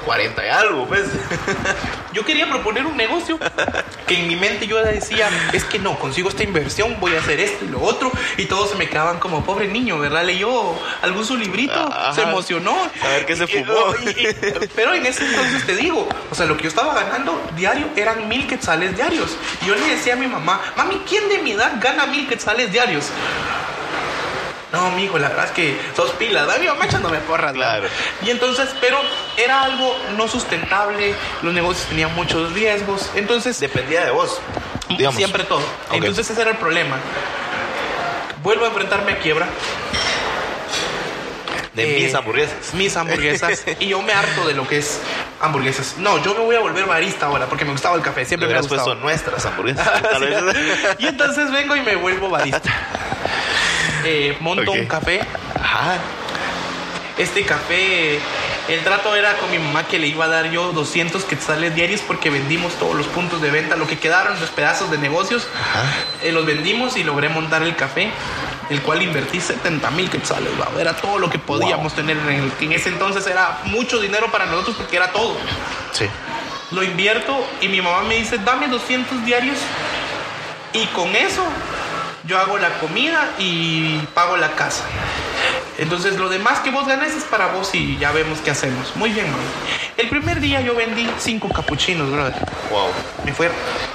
40 y algo, pues. (laughs) Yo quería proponer un negocio (laughs) que en mi mente yo decía, es que no, consigo esta inversión, voy a hacer esto y lo otro. Y todos se me quedaban como pobre niño, ¿verdad? Leyó algún su librito, Ajá. se emocionó. A ver qué se Y- fumó. y- y- pero en ese entonces te digo, o sea, lo que yo estaba ganando diario eran mil quetzales diarios. Y yo le decía a mi mamá, mami, ¿quién de mi edad gana mil quetzales diarios? No, mijo, la verdad es que sos pilas, mamá echándome porras. Claro. Y entonces, pero era algo no sustentable, los negocios tenían muchos riesgos, entonces Dependía de vos. Digamos. siempre todo. Entonces ese era el problema. Vuelvo a enfrentarme a quiebra. De Eh, mis hamburguesas. Mis hamburguesas. (laughs) y yo me harto de lo que es hamburguesas. No, yo me voy a volver barista ahora porque me gustaba el café. Siempre me ha hubieras puesto gustado. nuestras (laughs) hamburguesas. Tal vez. y entonces vengo y me vuelvo barista. (laughs) Eh, monto un café. Ajá. Este café, el trato era con mi mamá que le iba a dar yo 200 quetzales diarios porque vendimos todos los puntos de venta, lo que quedaron, los pedazos de negocios, eh, los vendimos y logré montar el café, el cual invertí 70 mil quetzales, era todo lo que podíamos tener en, el, en ese entonces era mucho dinero para nosotros porque era todo. Sí. Lo invierto y mi mamá me dice, dame 200 diarios y con eso yo hago la comida y pago la casa. Entonces lo demás que vos ganes es para vos y ya vemos qué hacemos. Muy bien, mami. El primer día yo vendí cinco capuchinos, brother. Wow. Me fue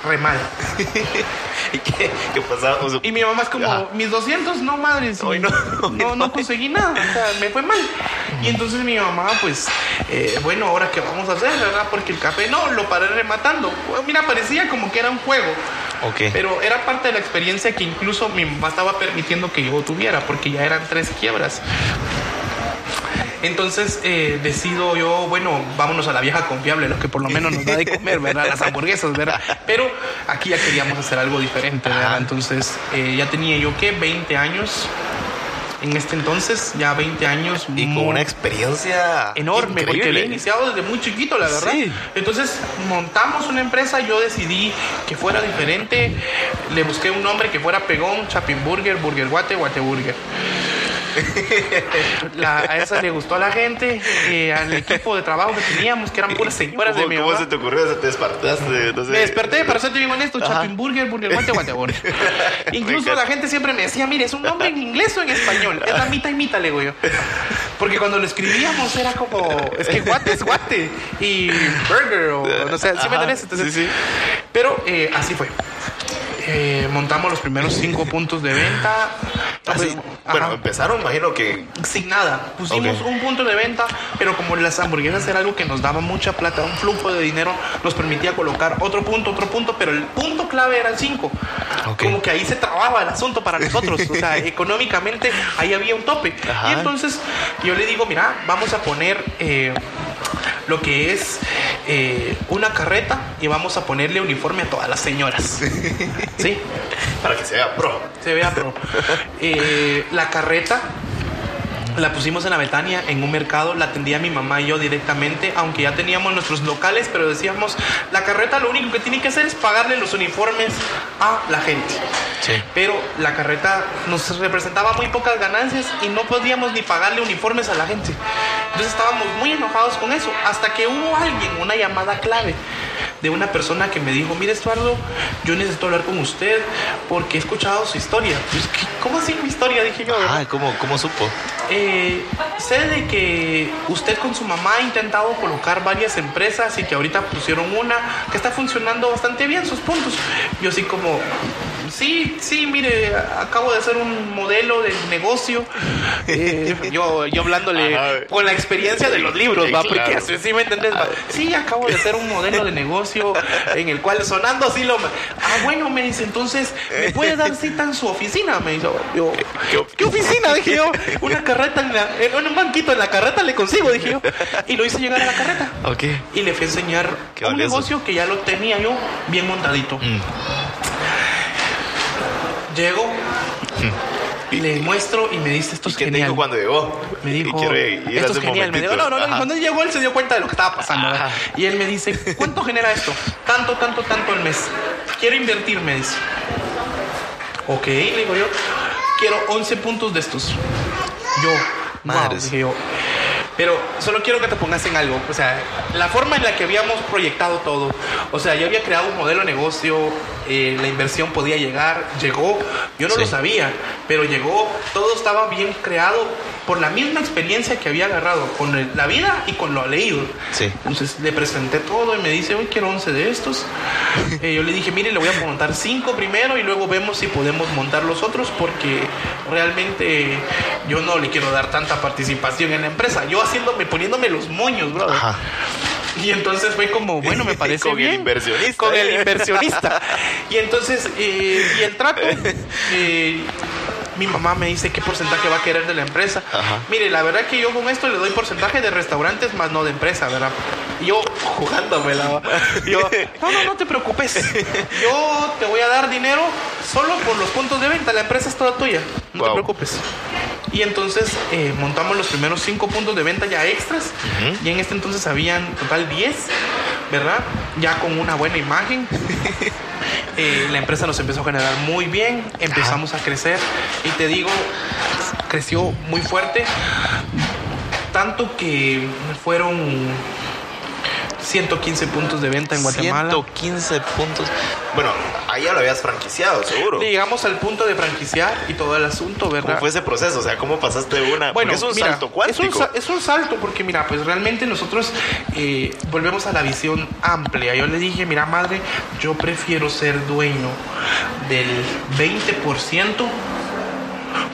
re mal. (laughs) ¿Y qué, qué pasaba? O sea, Y mi mamá es como, Ajá. mis 200, no madres. Hoy no, hoy no, (laughs) no no. conseguí nada. O sea, me fue mal. Y entonces mi mamá, pues, eh, bueno, ahora qué vamos a hacer, ¿verdad? Porque el café no, lo paré rematando. Mira, parecía como que era un juego. Ok. Pero era parte de la experiencia que incluso mi mamá estaba permitiendo que yo tuviera, porque ya eran tres quiebras. Entonces eh, decido yo, bueno, vámonos a la vieja confiable, lo que por lo menos nos da de comer, ¿verdad? Las hamburguesas, ¿verdad? Pero aquí ya queríamos hacer algo diferente, ¿verdad? Entonces eh, ya tenía yo, ¿qué? 20 años. En este entonces, ya 20 años. y con una experiencia enorme, porque increíble. había iniciado desde muy chiquito, la verdad. Sí. Entonces montamos una empresa, yo decidí que fuera diferente, le busqué un nombre que fuera pegón, Chapin Burger, Burger Guate, Guate Burger. (laughs) La- a esa le gustó a la gente, eh, al equipo de trabajo que teníamos, que eran puras señoras de ¿Cómo, mi cómo se te ocurrió? ¿Se te despertaste? No sé. Me desperté, para serte bien honesto, Ajá. Chapin Burger, Burger Guate, Guate Burger. (laughs) Incluso la gente siempre me decía, mire, es un nombre en inglés o en español. Es la mitad y mitad, le digo yo. Porque cuando lo escribíamos era como, es que guate es guate. Y burger, o no sé, ¿sí me entiendes? Entonces, Sí, sí. Pero eh, así fue. Eh, montamos los primeros cinco puntos de venta. Así, Ajá bueno, empezaron, imagino que. sin nada. Pusimos un punto de venta, pero como las hamburguesas era algo que nos daba mucha plata, un flujo de dinero, nos permitía colocar otro punto, otro punto, pero el punto clave era el 5. Ok. Como que ahí se trababa el asunto para nosotros. O sea, (laughs) económicamente ahí había un tope. Ajá. Y entonces yo le digo, mira, vamos a poner eh, lo que es eh, una carreta y vamos a ponerle uniforme a todas las señoras. ¿Sí? Para que se vea pro. Se vea, pero (laughs) eh, la carreta la pusimos en la Betania, en un mercado, la atendía mi mamá y yo directamente, aunque ya teníamos nuestros locales, pero decíamos, la carreta lo único que tiene que hacer es pagarle los uniformes a la gente. Sí. Pero la carreta nos representaba muy pocas ganancias y no podíamos ni pagarle uniformes a la gente. Entonces estábamos muy enojados con eso, hasta que hubo alguien, una llamada clave. De una persona que me dijo, mire Estuardo, yo necesito hablar con usted porque he escuchado su historia. ¿Cómo así mi historia? Dije yo. Ah, ¿cómo, cómo supo? Eh, sé de que usted con su mamá ha intentado colocar varias empresas y que ahorita pusieron una que está funcionando bastante bien sus puntos. Yo así como, sí, sí, mire, acabo de hacer un modelo de negocio. (laughs) Eh, yo, yo hablándole Ajá. con la experiencia de los libros, Sí, va, claro. porque así sí me entendés, va. Sí, acabo de hacer un modelo de negocio en el cual sonando así lo... Ah, bueno, me dice, entonces, ¿me puede dar cita en su oficina? Me dice, yo, ¿Qué- ¿qué oficina? Dije yo, una carreta en, la- en un banquito en la carreta le consigo, dije yo. Y lo hice llegar a la carreta. Ok. Y le fui a enseñar un valioso. negocio que ya lo tenía yo bien montadito. Mm. Llego, (laughs) le muestro y me dice, esto ¿Y es qué te genial. dijo cuando llegó? Me Y dijo, quiero ir esto es genial. Me dijo, no, no, no. Cuando él llegó, él se dio cuenta de lo que estaba pasando. Ajá. Y él me dice, ¿cuánto genera esto? Tanto, tanto, tanto al mes. Quiero invertir, me dice. Ok, le digo yo, quiero 11 puntos de estos. Yo, madre, Madres. dije yo. Pero solo quiero que te pongas en algo. O sea, la forma en la que habíamos proyectado todo. O sea, yo había creado un modelo de negocio, eh, la inversión podía llegar, llegó. Yo no Sí. lo sabía, pero llegó. Todo estaba bien creado por la misma experiencia que había agarrado con el- la vida y con lo leído. Sí. Entonces le presenté todo y me dice, hoy quiero 11 de estos. (laughs) Eh, yo le dije, mire, le voy a montar 5 primero y luego vemos si podemos montar los otros porque realmente yo no le quiero dar tanta participación en la empresa. Yo haciéndome, poniéndome los moños, bro. Ajá. (laughs) Y entonces fue como, bueno, me (laughs) parece Con el inversionista. Con el inversionista. y entonces, eh, y el trato, (laughs) eh, mi mamá me dice qué porcentaje va a querer de la empresa. Ajá. Mire, la verdad que yo con esto le doy porcentaje de restaurantes más no de empresa, ¿verdad? Y yo jugándomela. Yo, no, no, no te preocupes. Yo te voy a dar dinero solo por los puntos de venta. La empresa es toda tuya. No te preocupes. Y entonces eh, montamos los primeros cinco puntos de venta ya extras. Y en este entonces habían total 10, ¿verdad? Ya con una buena imagen. La empresa nos empezó a generar muy bien, empezamos a crecer y te digo, creció muy fuerte, tanto que fueron 115 puntos de venta en Guatemala. 115 puntos. Bueno, ahí ya lo habías franquiciado, seguro. Llegamos al punto de franquiciar y todo el asunto, ¿verdad? ¿Cómo fue ese proceso? O sea, ¿cómo pasaste de una? Bueno, Porque es un mira, salto cuántico. Es un, es un salto porque, mira, pues realmente nosotros eh, volvemos a la visión amplia. Yo le dije, mira, madre, yo prefiero ser dueño del 20%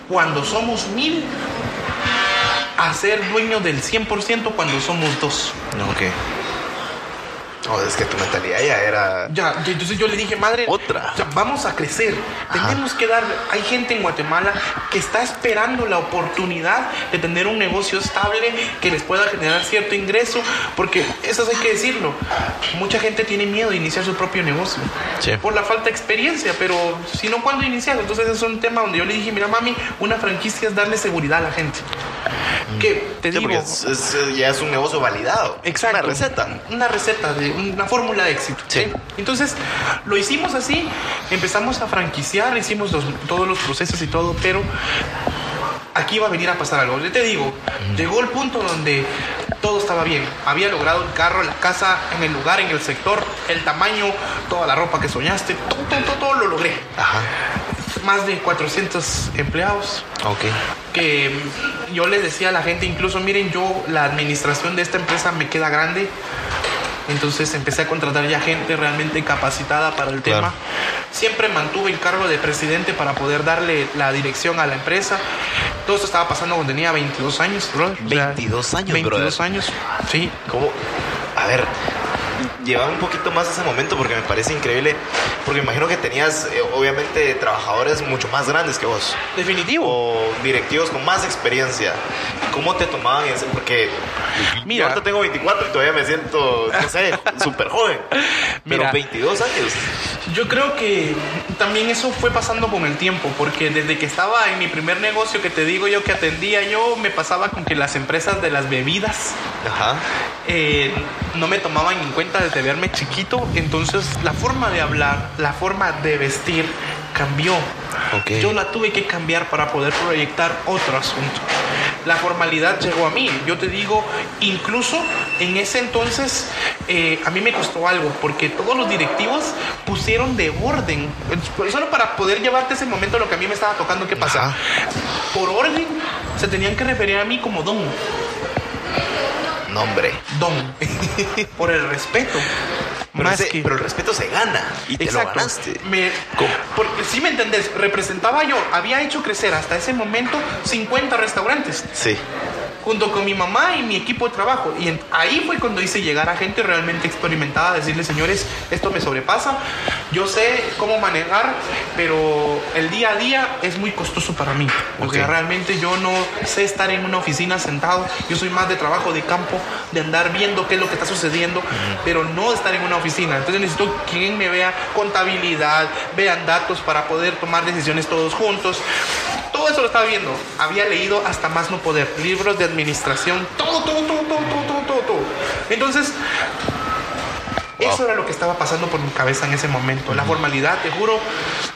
cuando somos mil a ser dueño del 100% cuando somos dos. Ok. No, es que tu mentalidad ya era. Ya, entonces yo le dije, madre, Otra. o sea, vamos a crecer. Tenemos que dar. Hay gente en Guatemala que está esperando la oportunidad de tener un negocio estable que les pueda generar cierto ingreso, porque eso hay que decirlo. Mucha gente tiene miedo de iniciar su propio negocio Sí. por la falta de experiencia, pero si no, ¿cuándo iniciar? Entonces, es un tema donde yo le dije, mira, mami, una franquicia es darle seguridad a la gente. Que te Sí, digo. porque es- es- ya es un negocio validado. Exacto. Una receta. Una receta, de una fórmula de éxito. Sí. ¿sí? Entonces, lo hicimos así, empezamos a franquiciar, hicimos los- todos los procesos y todo, pero aquí va a venir a pasar algo. Yo te digo, llegó el punto donde todo estaba bien. Había logrado el carro, la casa, en el lugar, en el sector, el tamaño, toda la ropa que soñaste, todo, todo, todo, todo lo logré. Ajá. Más de 400 empleados Ok. que yo les decía a la gente, incluso miren, yo la administración de esta empresa me queda grande. Entonces empecé a contratar ya gente realmente capacitada para el Claro. tema. Siempre mantuve el cargo de presidente para poder darle la dirección a la empresa. Todo esto estaba pasando cuando tenía 22 años, brother. O sea, 22 años, 22 brother. años, sí. ¿Cómo? A ver, llevaba un poquito más ese momento porque me parece increíble. Porque me imagino que tenías, eh, obviamente, trabajadores mucho más grandes que vos. Definitivo. O directivos con más experiencia. ¿Cómo te tomaban ese? Porque Mira. yo ahorita tengo 24 y todavía me siento, no sé, (laughs) súper joven. Pero Mira. 22 años. Yo creo que también eso fue pasando con el tiempo, porque desde que estaba en mi primer negocio que te digo yo que atendía yo, me pasaba con que las empresas de las bebidas Ajá. eh, no me tomaban en cuenta desde verme chiquito, entonces la forma de hablar, la forma de vestir cambió. Ok. Yo la tuve que cambiar para poder proyectar otro asunto. la formalidad llegó a mí. Yo te digo, incluso en ese entonces eh, a mí me costó algo, porque todos los directivos pusieron de orden, solo para poder llevarte ese momento lo que a mí me estaba tocando que pasa. Ajá. Por orden, se tenían que referir a mí como don. Nombre. Don. (laughs) Por el respeto. Pero, más ese- que... pero el respeto se gana y te lo ganaste. Me, porque si me entendés, representaba yo, había hecho crecer hasta ese momento 50 restaurantes Sí. Junto con mi mamá y mi equipo de trabajo. Y en- ahí fue cuando hice llegar a gente realmente experimentada, decirle, señores, esto me sobrepasa, yo sé cómo manejar, pero el día a día es muy costoso para mí. Porque realmente yo no sé estar en una oficina sentado, yo soy más de trabajo de campo, de andar viendo qué es lo que está sucediendo, pero no estar en una oficina. Entonces necesito quien me vea contabilidad, vean datos para poder tomar decisiones todos juntos. Todo eso lo estaba viendo. Había leído hasta más no poder. Libros de administración. Todo, todo, todo, todo, todo, todo, todo. todo. Entonces, eso era lo que estaba pasando por mi cabeza en ese momento. La formalidad, te juro,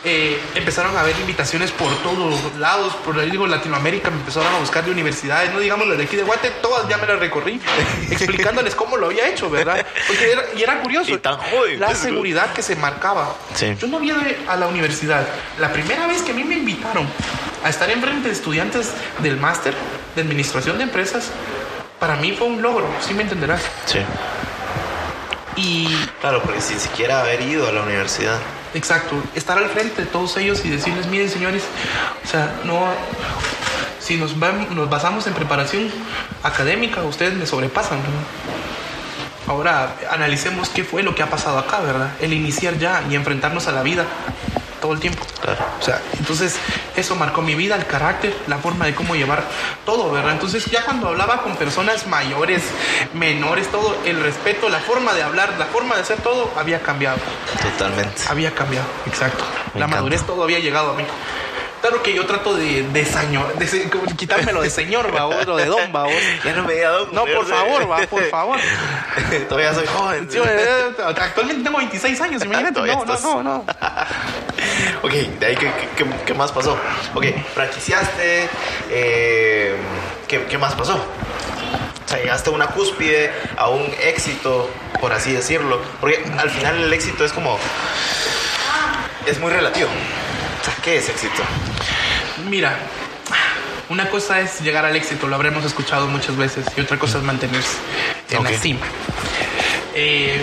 eh, empezaron a haber invitaciones por todos lados. Por ahí digo, Latinoamérica me empezaron a buscar de universidades. No digamos las de aquí de Guate, todas ya me las recorrí. (laughs) explicándoles cómo lo había hecho, ¿verdad? Porque era, y era curioso. Y tan joven, La pues, seguridad que se marcaba. Sí. Yo no había a la universidad. La primera vez que a mí me invitaron a estar enfrente de estudiantes del máster de administración de empresas, para mí fue un logro, sí me entenderás. Sí. Y Claro, porque sin siquiera haber ido a la universidad. Exacto, estar al frente de todos ellos y decirles, miren señores, o sea, no, si nos, vam- nos basamos en preparación académica, ustedes me sobrepasan. ¿no? Ahora analicemos qué fue lo que ha pasado acá, ¿verdad? El iniciar ya y enfrentarnos a la vida todo el tiempo. Claro. O sea, entonces eso marcó mi vida, el carácter, la forma de cómo llevar todo, ¿verdad? Entonces ya cuando hablaba con personas mayores, menores, todo, el respeto, la forma de hablar, la forma de hacer todo había cambiado. Totalmente. Había cambiado, exacto. Me la encanta. madurez todo había llegado a mí. Claro que yo trato de, de señor, de como quitármelo de señor, babos, o de don, babos. (laughs) Ya no me he dado. No, por favor, va, por favor. (laughs) Todavía soy joven. Sí, eh, actualmente tengo 26 años, (laughs) imagínate. No, no, no, no. ok, de ahí, ¿qué, qué, qué- qué más pasó? Ok, franquiciaste. eh, ¿qué, qué más pasó? O sea, llegaste a una cúspide, a un éxito, por así decirlo. Porque al final el éxito es como. Es muy relativo. ¿Qué es éxito? Mira, una cosa es llegar al éxito, lo habremos escuchado muchas veces, y otra cosa es mantenerse en Ok. la cima. Eh,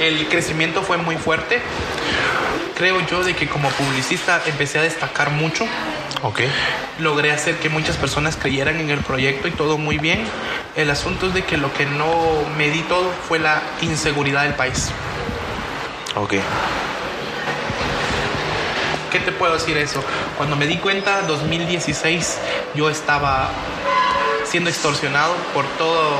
el crecimiento fue muy fuerte. Creo yo de que como publicista empecé a destacar mucho. Ok. Logré hacer que muchas personas creyeran en el proyecto y todo muy bien. El asunto es de que lo que no me di todo fue la inseguridad del país. Ok. ¿Qué te puedo decir eso? Cuando me di cuenta, 2016, yo estaba siendo extorsionado por todos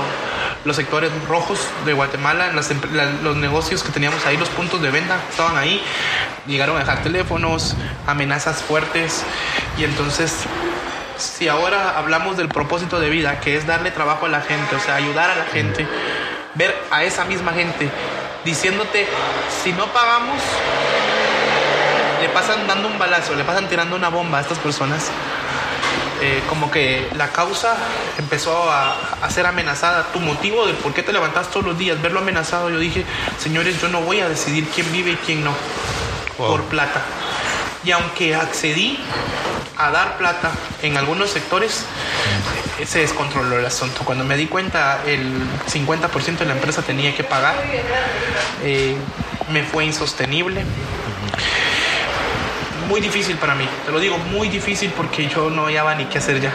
los sectores rojos de Guatemala, las la- los negocios que teníamos ahí, los puntos de venta estaban ahí, llegaron a dejar teléfonos, amenazas fuertes. Y entonces si ahora hablamos del propósito de vida, que es darle trabajo a la gente, o sea, ayudar a la gente, ver a esa misma gente diciéndote, si no pagamos, le pasan dando un balazo, le pasan tirando una bomba a estas personas. eh, como que la causa empezó a, a ser amenazada. Tu motivo de por qué te levantas todos los días, verlo amenazado, yo dije, señores, yo no voy a decidir quién vive y quién no Wow. por plata. Y aunque accedí a dar plata en algunos sectores, eh, se descontroló el asunto. Cuando me di cuenta, el 50% de la empresa tenía que pagar. eh, me fue insostenible. Muy difícil para mí, te lo digo, muy difícil porque yo no hallaba ni qué hacer ya.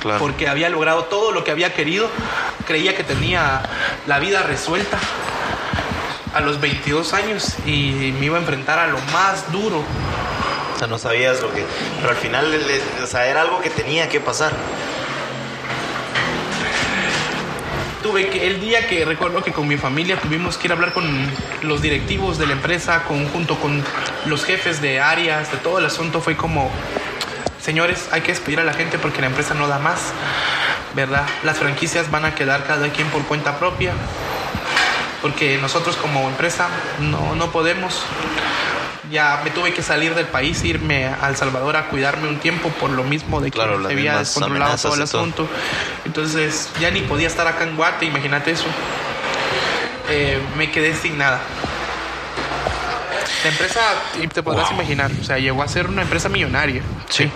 Claro. Porque había logrado todo lo que había querido, creía que tenía la vida resuelta a los 22 años y me iba a enfrentar a lo más duro. O sea, no sabías lo que. Pero al final, o sea, era algo que tenía que pasar. Tuve que, el día que recuerdo que con mi familia tuvimos que ir a hablar con los directivos de la empresa, con, junto con los jefes de áreas, de todo el asunto, fue como, señores, hay que despedir a la gente porque la empresa no da más, ¿verdad? Las franquicias van a quedar cada quien por cuenta propia, porque nosotros como empresa no, no podemos. Ya me tuve que salir del país, irme a El Salvador a cuidarme un tiempo por lo mismo de que Claro, se había descontrolado todo el todo. asunto. Entonces ya ni podía estar acá en Guate, imagínate eso. Eh, me quedé sin nada. La empresa, y te podrás Wow. imaginar, o sea, llegó a ser una empresa millonaria. Sí.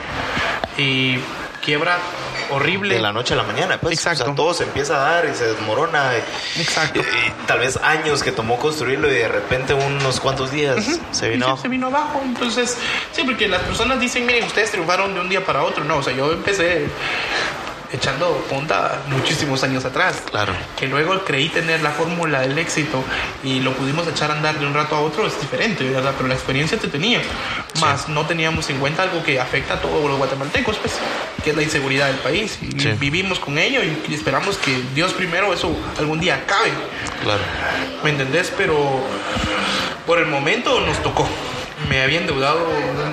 Y quiebra horrible. De la noche a la mañana, pues. Exacto. O sea, todo se empieza a dar y se desmorona. y- Exacto. Y, y tal vez años que tomó construirlo y de repente unos cuantos días se vino se vino abajo. Entonces, sí, porque las personas dicen, miren, ustedes triunfaron de un día para otro. No, o sea, yo empecé echando punta muchísimos años atrás. Claro. Que luego creí tener la fórmula del éxito y lo pudimos echar a andar de un rato a otro es diferente, ¿verdad? Pero la experiencia te tenía. Más no teníamos en cuenta algo que afecta a todos los guatemaltecos, pues, que es la inseguridad del país. Y Sí. vivimos con ello y esperamos que Dios primero eso algún día acabe. Claro. ¿Me entendés? Pero por el momento nos tocó. Me había endeudado,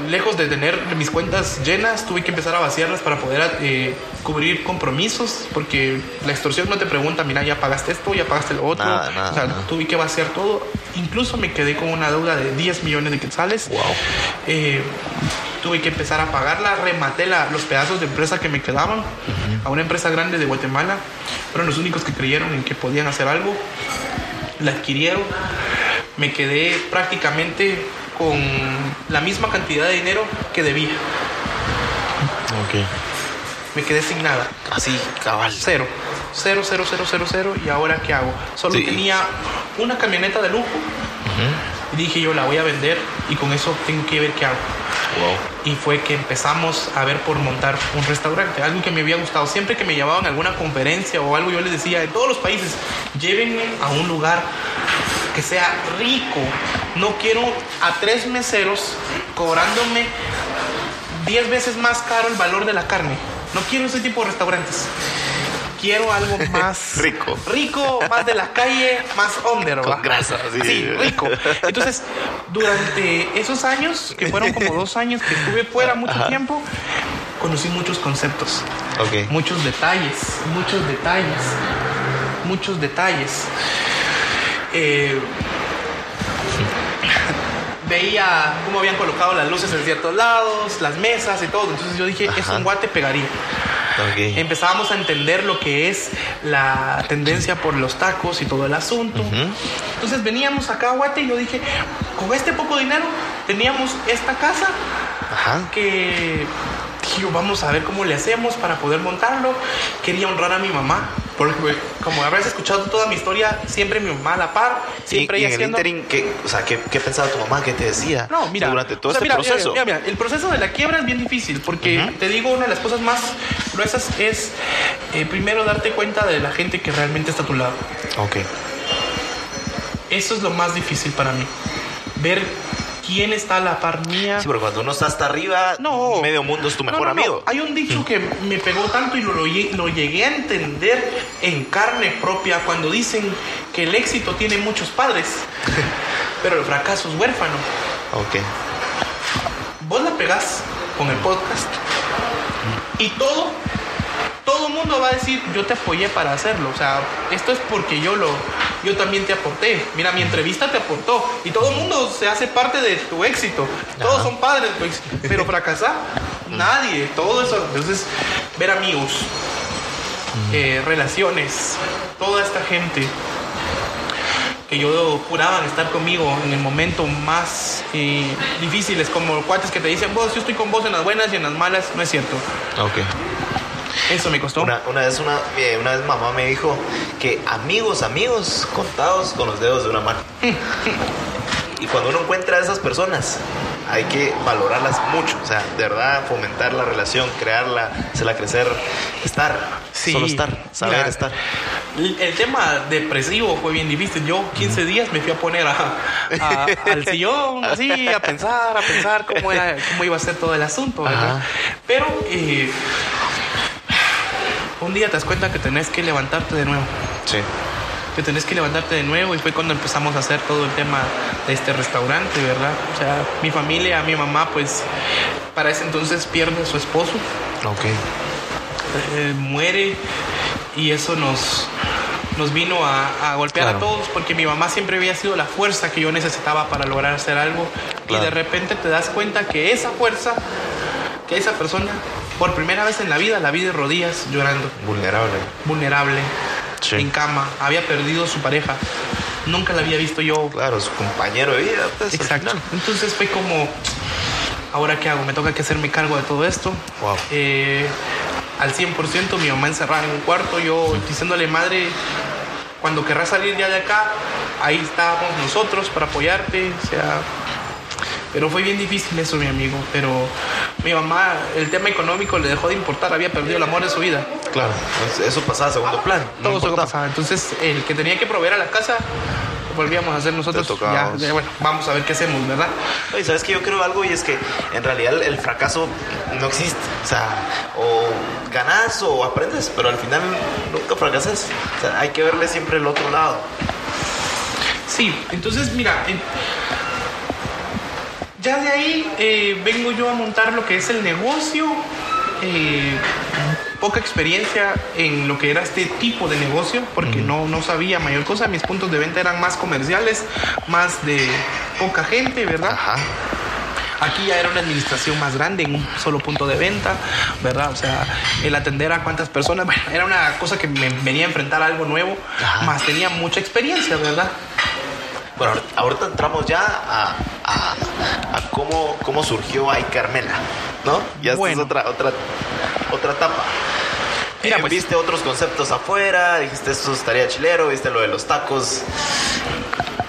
lejos de tener mis cuentas llenas, tuve que empezar a vaciarlas para poder eh, cubrir compromisos, porque la extorsión no te pregunta, mira, ya pagaste esto, ya pagaste lo otro. Nada, nada, o sea, nada. tuve que vaciar todo. Incluso me quedé con una deuda de 10 millones de quetzales. Wow. Eh, tuve que empezar a pagarla, rematé la- los pedazos de empresa que me quedaban a una empresa grande de Guatemala. Fueron los únicos que creyeron en que podían hacer algo. La adquirieron. Me quedé prácticamente con la misma cantidad de dinero que debía. Ok. Me quedé sin nada. Así, cabal. Cero. Cero, cero, cero, cero, cero. ¿Y ahora qué hago? Solo Sí. tenía una camioneta de lujo. Y dije yo la voy a vender y con eso tengo que ver qué hago. Wow. y fue que empezamos a ver por montar un restaurante, algo que me había gustado. Siempre que me llevaban a alguna conferencia o algo, yo les decía, en todos los países, llévenme a un lugar que sea rico. No quiero a tres meseros cobrándome 10 veces más caro el valor de la carne. No quiero ese tipo de restaurantes. Quiero algo (laughs) más Rico. rico, más de la calle, más under, Con ¿va? grasa, sí. Sí, rico. Entonces, durante esos años, que fueron como dos años que estuve fuera mucho tiempo, conocí muchos conceptos, muchos detalles, muchos detalles, muchos detalles. Eh, veía cómo habían colocado las luces en ciertos lados, las mesas y todo. Entonces yo dije, Ajá. en Guate pegaría empezábamos a entender lo que es la tendencia por los tacos y todo el asunto. Entonces veníamos acá a Guate y yo dije, con este poco dinero teníamos esta casa Ajá. que dije, yo, vamos a ver cómo le hacemos para poder montarlo. Quería honrar a mi mamá. Porque como habrás escuchado toda mi historia, siempre mi mamá a la par, siempre y, y ella en el haciendo... interim, ¿qué, o sea, ¿qué, qué pensaba tu mamá? ¿Qué te decía? No, mira. Durante todo o sea, este mira, proceso. Mira, mira, el proceso de la quiebra es bien difícil porque te digo, una de las cosas más gruesas es eh, primero darte cuenta de la gente que realmente está a tu lado. Ok. Eso es lo más difícil para mí. Ver quién está a la par mía. Sí, pero cuando uno está hasta arriba, No. medio mundo es tu mejor no, no. amigo. Hay un dicho que me pegó tanto y lo, lo llegué a entender en carne propia cuando dicen que el éxito tiene muchos padres, (laughs) pero el fracaso es huérfano. Ok. vos la pegás con el podcast y todo, todo el mundo va a decir, yo te apoyé para hacerlo. O sea, esto es porque yo lo, yo también te aporté. Mira, mi entrevista te aportó y todo el mundo se hace parte de tu éxito. Todos Ajá. son padres éxito. Pero fracasar, (laughs) nadie. Todo eso. Entonces, ver amigos, eh, relaciones, toda esta gente que yo juraban estar conmigo en el momento más eh, difíciles, como cuates que te dicen, vos, yo estoy con vos en las buenas y en las malas, no es cierto. Ok. Eso me costó. Una, una vez una, eh, una vez mamá me dijo que amigos, amigos, contados con los dedos de una mano. (laughs) y cuando uno encuentra a esas personas, hay que valorarlas mucho. O sea, de verdad, fomentar la relación, crearla, hacerla crecer, estar. Sí. Solo estar, saber estar. El, el tema depresivo fue bien difícil. Yo 15 días me fui a poner a- a- (laughs) al sillón, así, a pensar, a pensar cómo, era, cómo iba a ser todo el asunto, ¿verdad? Ajá. Pero eh, un día te das cuenta que tenés que levantarte de nuevo. Sí. que tenés que levantarte de nuevo y fue cuando empezamos a hacer todo el tema de este restaurante, ¿verdad? O sea, mi familia, mi mamá, pues para ese entonces pierde a su esposo, Ok. eh, muere y eso nos, nos vino a, a golpear Claro. a todos porque mi mamá siempre había sido la fuerza que yo necesitaba para lograr hacer algo Claro. y de repente te das cuenta que esa fuerza, que esa persona por primera vez en la vida la vi de rodillas llorando, Vulnerable. vulnerable, Sí. en cama, había perdido su pareja, nunca la había visto yo Claro, su compañero de vida. pues, Exacto. Entonces fue como, ¿ahora qué hago? Me toca que hacerme cargo de todo esto. Wow. Eh, al 100% mi mamá encerrada en un cuarto, yo diciéndole, madre, cuando querrás salir ya de acá, ahí estábamos nosotros para apoyarte. O sea, pero fue bien difícil eso, mi amigo. Pero mi mamá, el tema económico le dejó de importar, había perdido el amor de su vida. Claro, eso pasaba a segundo plan. no Todo eso pasaba. Entonces, el que tenía que proveer a la casa, volvíamos a hacer nosotros. Ya, bueno, vamos a ver qué hacemos, ¿verdad? Oye, ¿sabes que Yo creo algo y es que en realidad el, fracaso no existe. O sea, o ganas o aprendes, pero al final nunca fracasas. O sea, hay que verle siempre el otro lado. Sí, entonces mira, ya de ahí eh, vengo yo a montar lo que es el negocio. eh, poca experiencia en lo que era este tipo de negocio, porque no, no sabía mayor cosa. Mis puntos de venta eran más comerciales, más de poca gente, ¿verdad? Ajá. Aquí ya era una administración más grande en un solo punto de venta, ¿verdad? O sea, el atender a cuántas personas, (laughs) bueno, era una cosa que me venía a enfrentar a algo nuevo, Ajá. más tenía mucha experiencia, ¿verdad? Bueno, ahor- ahorita entramos ya a, a, a cómo, cómo surgió Ay Carmela, ¿no? Ya esta es otra, otra, otra etapa. Mira, Eh, pues- Viste otros conceptos afuera, dijiste esto estaría chilero, viste lo de los tacos.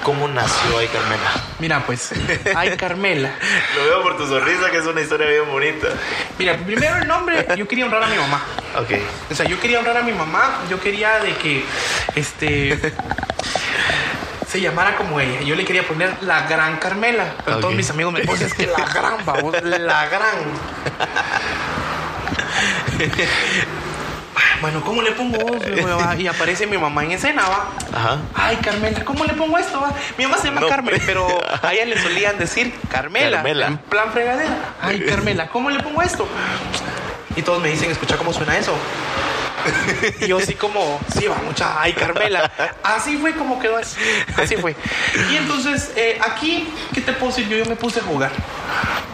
¿Cómo nació Ay Carmela? Mira, pues, ay Carmela. (laughs) Lo veo por tu sonrisa, que es una historia bien bonita. Mira, primero el nombre, yo quería honrar a mi mamá. Ok. O sea, yo quería honrar a mi mamá, yo quería de que, este, se llamara como ella. Yo le quería poner la gran Carmela. Pero todos Ok. mis amigos me ponen, es que la gran, vamos, la gran. (laughs) Bueno, ¿cómo le pongo vos? Y aparece mi mamá en escena, va. Ajá. Ay, Carmela, ¿cómo le pongo esto? va? Mi mamá se llama No, Carmen, hombre. pero a ella le solían (laughs) decir Carmela. Carmela. En plan fregadera. Ay, Carmela, ¿cómo le pongo esto? Y todos me dicen, escucha cómo suena eso. Y yo así como, sí, va mucha, ay, Carmela. Así fue como quedó eso. Así fue. Y entonces, eh, aquí, ¿qué te puedo decir? Yo, yo me puse a jugar.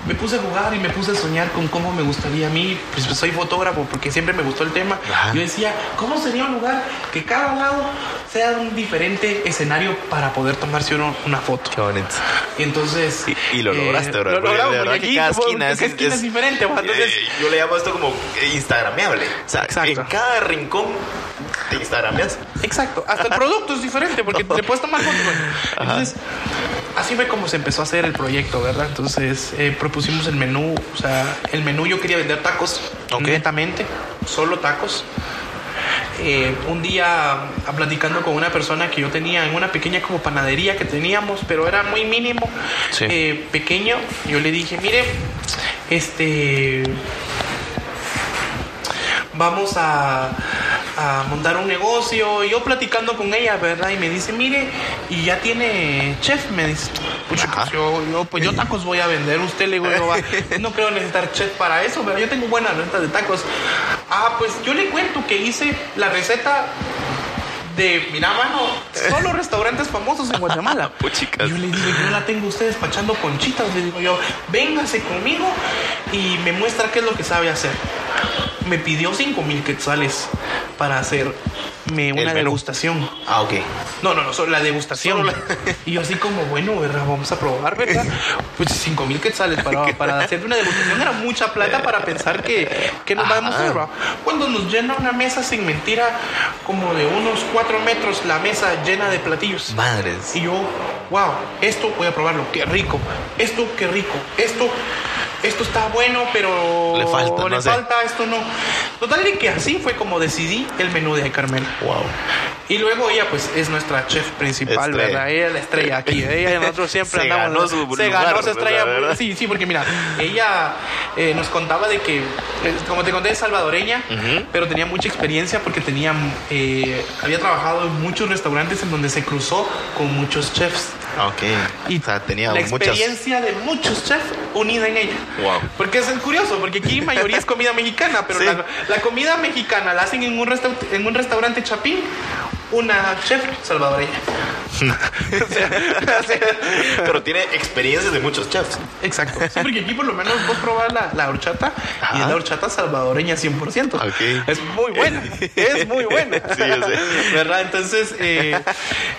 Me puse a jugar y me puse a soñar con cómo me gustaría a mí. Pues soy fotógrafo porque siempre me gustó el tema. Ajá. Yo decía, ¿cómo sería un lugar que cada lado sea un diferente escenario para poder tomarse uno una foto? Qué bonito. Y entonces. Y, y lo lograste, bro. Lo porque logramos, porque que cada aquí, esquina cada esquina es, diferente. va. Entonces, Eh, yo le llamo esto como eh, instagrameable. O sea, Exacto. en cada rincón te instagrameas. Exacto, hasta el producto es diferente porque (laughs) te puedes tomar fotos. Entonces, así fue como se empezó a hacer el proyecto, ¿verdad? Entonces, eh, propusimos el menú, o sea, el menú yo quería vender tacos, Ok. netamente, solo tacos. Eh, un día ah, platicando con una persona que yo tenía en una pequeña como panadería que teníamos, pero era muy mínimo, Sí. eh, pequeño, yo le dije, mire, este, vamos a, a montar un negocio. Y yo platicando con ella, ¿verdad? Y me dice, mire, y ya tiene chef, me dice. Pucha, pues yo, yo, pues yo tacos voy a vender. Usted le digo, yo, va, (laughs) no creo necesitar chef para eso, pero yo tengo buena renta de tacos. Ah, pues yo le cuento que hice la receta de, mira, mano, solo restaurantes famosos en Guatemala. (laughs) Puchicas. Yo le digo, yo la tengo usted despachando conchitas. Le digo yo, véngase conmigo y me muestra qué es lo que sabe hacer. Me pidió 5 mil quetzales para hacerme una degustación. Ah, ok. No, no, no, solo la degustación. Solo Y yo así como, bueno, ¿verdad? Vamos a probar, ¿verdad? (laughs) Pues 5 mil quetzales para, (laughs) para hacer una degustación era mucha plata para pensar que, que nos vamos a hacer, ¿verdad? Cuando nos llena una mesa sin mentira, como de unos 4 metros, la mesa llena de platillos. Madres. Y yo, wow, esto voy a probarlo, qué rico, esto qué rico, esto, esto está bueno, pero Le falta, le no sé. falta, esto no. Total que así fue como decidí el menú de Carmela. Wow. Y luego ella, pues, es nuestra chef principal, Estrella. ¿verdad? Ella es la estrella aquí. (laughs) Ella nosotros siempre Se andamos. ganó su se lugar, ganó su estrella. la verdad. Sí, sí, porque mira, ella eh, nos contaba de que, eh, como te conté, es salvadoreña, pero tenía mucha experiencia porque tenía, eh, había trabajado en muchos restaurantes en donde se cruzó con muchos chefs. Ok. Y o sea, tenía la muchas. experiencia de muchos chefs unida en ella. Wow. Porque es curioso, porque aquí mayoría es comida mexicana, pero Sí. la, la comida mexicana la hacen en un, en un restaurante chapín una chef salvadoreña. (laughs) Pero tiene experiencias de muchos chefs. Exacto. Sí, porque aquí por lo menos vos probás la, la horchata y es la horchata salvadoreña 100%. Ok. Es muy buena. Es muy buena. (laughs) Sí, yo sé. ¿Verdad? Entonces, eh,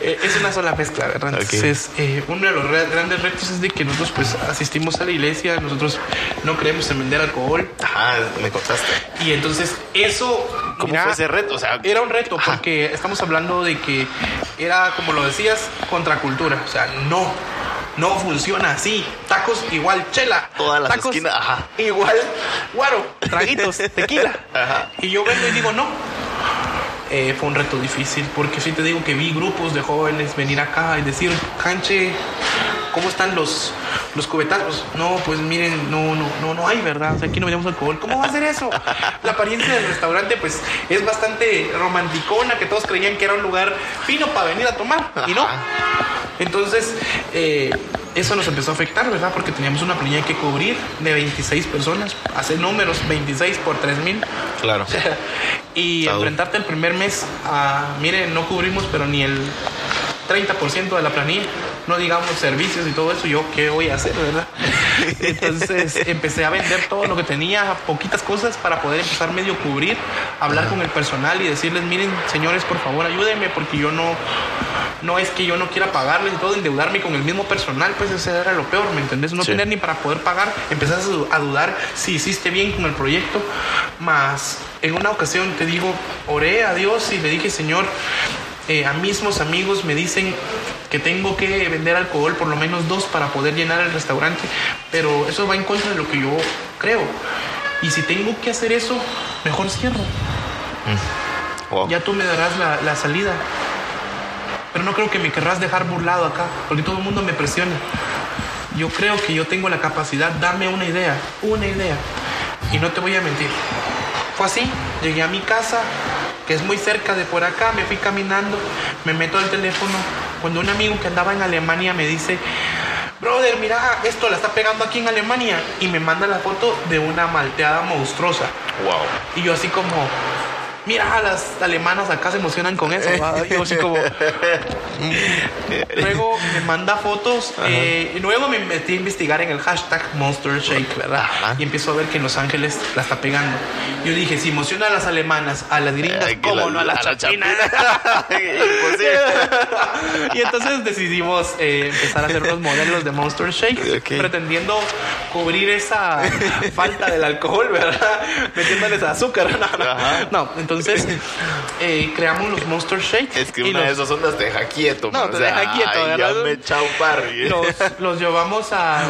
eh, es una sola mezcla, ¿verdad? Entonces, eh, uno de los re- grandes retos es de que nosotros pues asistimos a la iglesia, nosotros no creemos en vender alcohol Ajá, me contaste. y entonces eso... ¿Cómo mira, fue ese reto? O sea, Era un reto Ajá. porque estamos hablando de que era, como lo decías, contracultura. O sea, no, no funciona así. Tacos igual chela. Todas las Tacos esquinas, ajá. Igual guaro, traguitos, (laughs) tequila. Ajá. Y yo vengo y digo, no. Eh, fue un reto difícil porque sí te digo que vi grupos de jóvenes venir acá y decir, canche, ¿cómo están los, los cubetazos? No, pues miren, no, no, no, no hay, ¿verdad? O sea, aquí no vendemos alcohol. ¿Cómo va a ser eso? La apariencia del restaurante, pues, es bastante romanticona, que todos creían que era un lugar fino para venir a tomar. Y no. Entonces, eh, eso nos empezó a afectar, ¿verdad? Porque teníamos una planilla que cubrir de 26 personas. Hacer números, 26 por 3 mil. claro. (laughs) y enfrentarte el primer mes a, miren, no cubrimos, pero ni el 30% de la planilla. No digamos servicios y todo eso, yo qué voy a hacer, ¿verdad? (laughs) Entonces empecé a vender todo lo que tenía, poquitas cosas para poder empezar medio cubrir, hablar con el personal y decirles, miren, señores, por favor, ayúdenme porque yo no, no es que yo no quiera pagarles y todo, endeudarme con el mismo personal, pues ese era lo peor, ¿me entendés? No Sí. tener ni para poder pagar, empezás a dudar si hiciste bien con el proyecto, más en una ocasión te digo, oré a Dios y le dije, Señor, eh, a mismos amigos me dicen que tengo que vender alcohol por lo menos dos para poder llenar el restaurante, pero eso va en contra de lo que yo creo. Y si tengo que hacer eso, mejor cierro. Wow. Ya tú me darás la, la salida. Pero no creo que me querrás dejar burlado acá, porque todo el mundo me presiona. Yo creo que yo tengo la capacidad, dame una idea, una idea. Y no te voy a mentir. Fue así, llegué a mi casa, que es muy cerca de por acá, me fui caminando, me meto al teléfono, cuando un amigo que andaba en Alemania me dice, brother, mira, esto la está pegando aquí en Alemania, y me manda la foto de una malteada monstruosa. Wow. Y yo así como, mira, las alemanas acá se emocionan con eso. yo así como... luego me manda fotos eh, y luego me metí a investigar en el hashtag Monster Shake, ¿verdad? Ajá. Y empiezo a ver que en Los Ángeles la está pegando. Yo dije, si emociona a las alemanas, a las gringas, que ¿cómo la- no a las la chapinas? (laughs) Y entonces decidimos eh, empezar a hacer unos modelos de Monster Shake, (laughs) Ok. pretendiendo cubrir esa falta del alcohol, ¿verdad? (laughs) Metiéndoles azúcar. No, no. No, entonces (laughs) eh, creamos los Monster Shake. Es que y una los- de esas ondas te deja quieto. No, man. te O sea, deja quieto, ay. Ya me he echado un par. y- los, (laughs) los llevamos a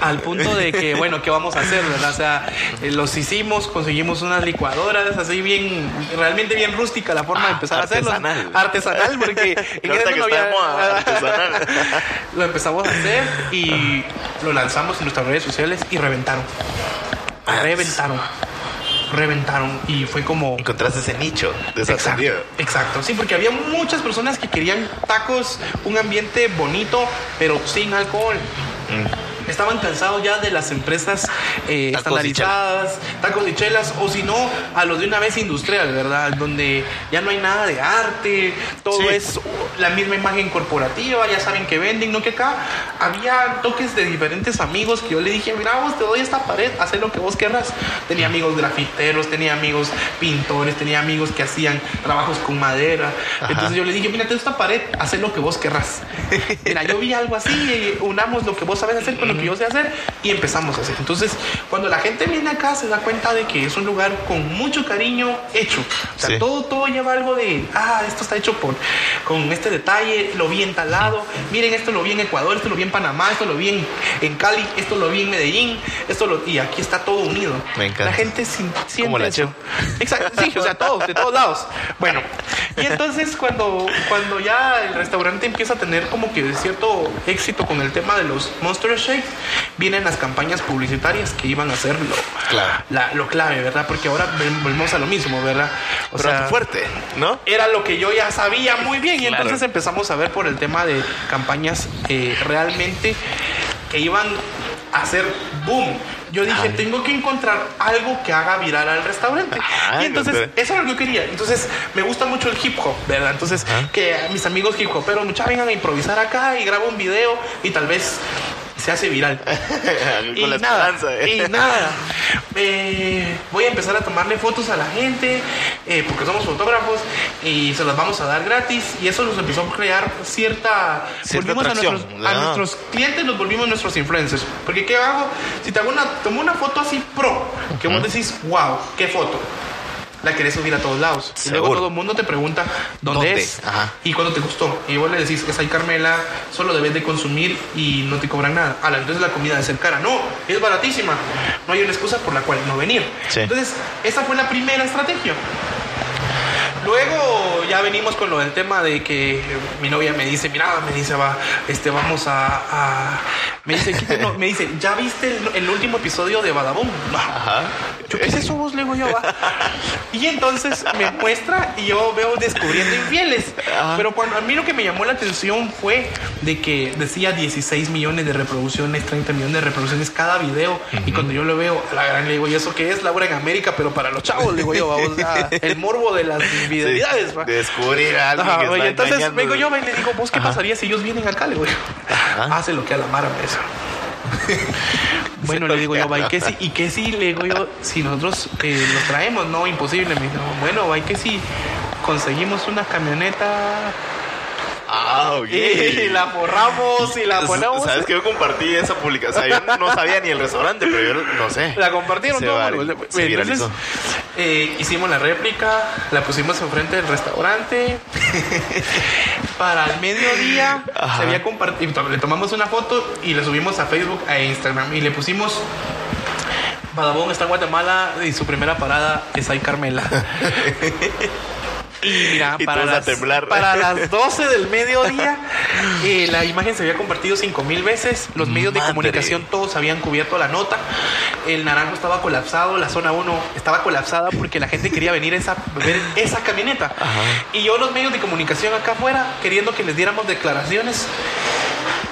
al punto de que, bueno, ¿qué vamos a hacer? ¿verdad? O sea, eh, los hicimos, conseguimos unas licuadoras, así bien, realmente bien rústica la forma de empezar a hacerlo. artesanal. Artesanal, porque (laughs) en que no había- moda, artesanal. lo empezamos a hacer y lo lanzamos en nuestras redes sociales y reventaron. Reventaron. Reventaron. Y fue como. Encontraste ese nicho Exacto, desatendido. exacto, sí, porque había muchas personas que querían tacos, un ambiente bonito, pero sin alcohol. Estaban cansados ya de las empresas eh, y estandarizadas, tacos y chelas, o si no, a los de una vez industrial, ¿verdad? Donde ya no hay nada de arte, todo Sí. es la misma imagen corporativa, ya saben que venden, ¿no? Que acá había toques de diferentes amigos que yo le dije, mira, vos te doy esta pared, haz lo que vos querrás. Tenía amigos grafiteros, tenía amigos pintores, tenía amigos que hacían trabajos con madera. Entonces yo le dije, mira, te doy esta pared, haz lo que vos querrás. (laughs) Mira, yo vi algo así, unamos lo que vos sabes hacer con lo que yo sé hacer y empezamos a hacer. Entonces, cuando la gente viene acá se da cuenta de que es un lugar con mucho cariño hecho. O sea, Sí. todo, todo lleva algo de, ah, esto está hecho por, con este detalle, lo vi en tal lado, miren, esto lo vi en Ecuador, esto lo vi en Panamá, esto lo vi en, en Cali, esto lo vi en Medellín, esto lo, y aquí está todo unido. Me encanta. La gente siente Como la eso. Exacto, sí, o sea, todos, de todos lados. Bueno, y entonces cuando, cuando ya el restaurante empieza a tener como que cierto éxito con el tema de los Monster Vienen las campañas publicitarias que iban a ser lo, Claro. la- lo clave, ¿verdad? Porque ahora volvemos a lo mismo, ¿verdad? O Pero a tu fuerte, ¿no? era lo que yo ya sabía muy bien y Claro. entonces empezamos a ver por el tema de campañas eh, realmente que iban a hacer boom. yo dije, Ajá. tengo que encontrar algo que haga viral al restaurante. Ajá, y entonces, eso era lo que yo quería. Entonces, me gusta mucho el hip hop, ¿verdad? Entonces, Ajá. que mis amigos hip hoperos, muchachos, vengan a improvisar acá y grabo un video y tal vez se hace viral. (laughs) Y la nada. ¿eh? y nada. Eh, voy a empezar a tomarle fotos a la gente eh, porque somos fotógrafos y se las vamos a dar gratis y eso nos empezó a crear cierta, Cierta volvimos a nuestros, a nuestros clientes los volvimos nuestros influencers porque qué hago si te hago una tomo una foto así pro que vos decís wow qué foto la querés subir a todos lados. Y luego todo el mundo te pregunta dónde, ¿Dónde? es Ajá. y cuándo te costó. Y vos le decís, es ahí Carmela, solo debes de consumir y no te cobran nada. Ah, entonces la comida debe ser cara. No, es baratísima. No hay una excusa por la cual no venir. Sí. Entonces, esa fue la primera estrategia. Luego ya venimos con lo del tema de que mi novia me dice, mira, me dice, va, este, vamos a, a- me dice, "¿Qué no?" me dice, ¿ya viste el, el último episodio de Badabum? Ajá. Yo, ¿qué es eso vos? Le digo yo, va. Y entonces me muestra y yo veo descubriendo infieles. Ajá. Pero cuando a mí lo que me llamó la atención fue de que decía 16 millones de reproducciones, 30 millones de reproducciones cada video. Y cuando yo lo veo, a la gran le digo, ¿y eso qué es? Laura en América, pero para los chavos, le digo yo, vamos, (laughs) a- el morbo de las infidelidades. descubrir a alguien Ajá, que está entonces engañando. vengo yo y le digo, ¿vos qué Ajá. pasaría si ellos vienen acá? Le digo yo, Ajá. (laughs) hace lo que a la Mara me dice. (laughs) Bueno, le digo yo, va, ¿y qué sí? ¿Y qué sí? Le digo yo, si nosotros eh, los traemos, no, imposible. Me dijo, bueno, va, ¿y qué sí? Conseguimos una camioneta Ah, ok. (laughs) y la forramos y la ponemos. ¿Sabes que yo compartí esa publicación? Yo no sabía ni el restaurante, pero yo no sé. La compartieron Se todo. se entonces, viralizó. Eh, hicimos la réplica, la pusimos enfrente del restaurante. (laughs) Para el mediodía Ajá. se había compartido. Le tomamos una foto y la subimos a Facebook e Instagram. Y le pusimos. Badabón está en Guatemala y su primera parada es ahí Carmela. (laughs) Y mira, Y para, las, para (laughs) las 12 del mediodía, eh, la imagen se había compartido 5 mil veces. Los medios de comunicación todos habían cubierto la nota. El naranjo estaba colapsado, la zona 1 estaba colapsada porque la gente quería venir a esa, ver esa camioneta. Y yo, los medios de comunicación acá afuera, queriendo que les diéramos declaraciones.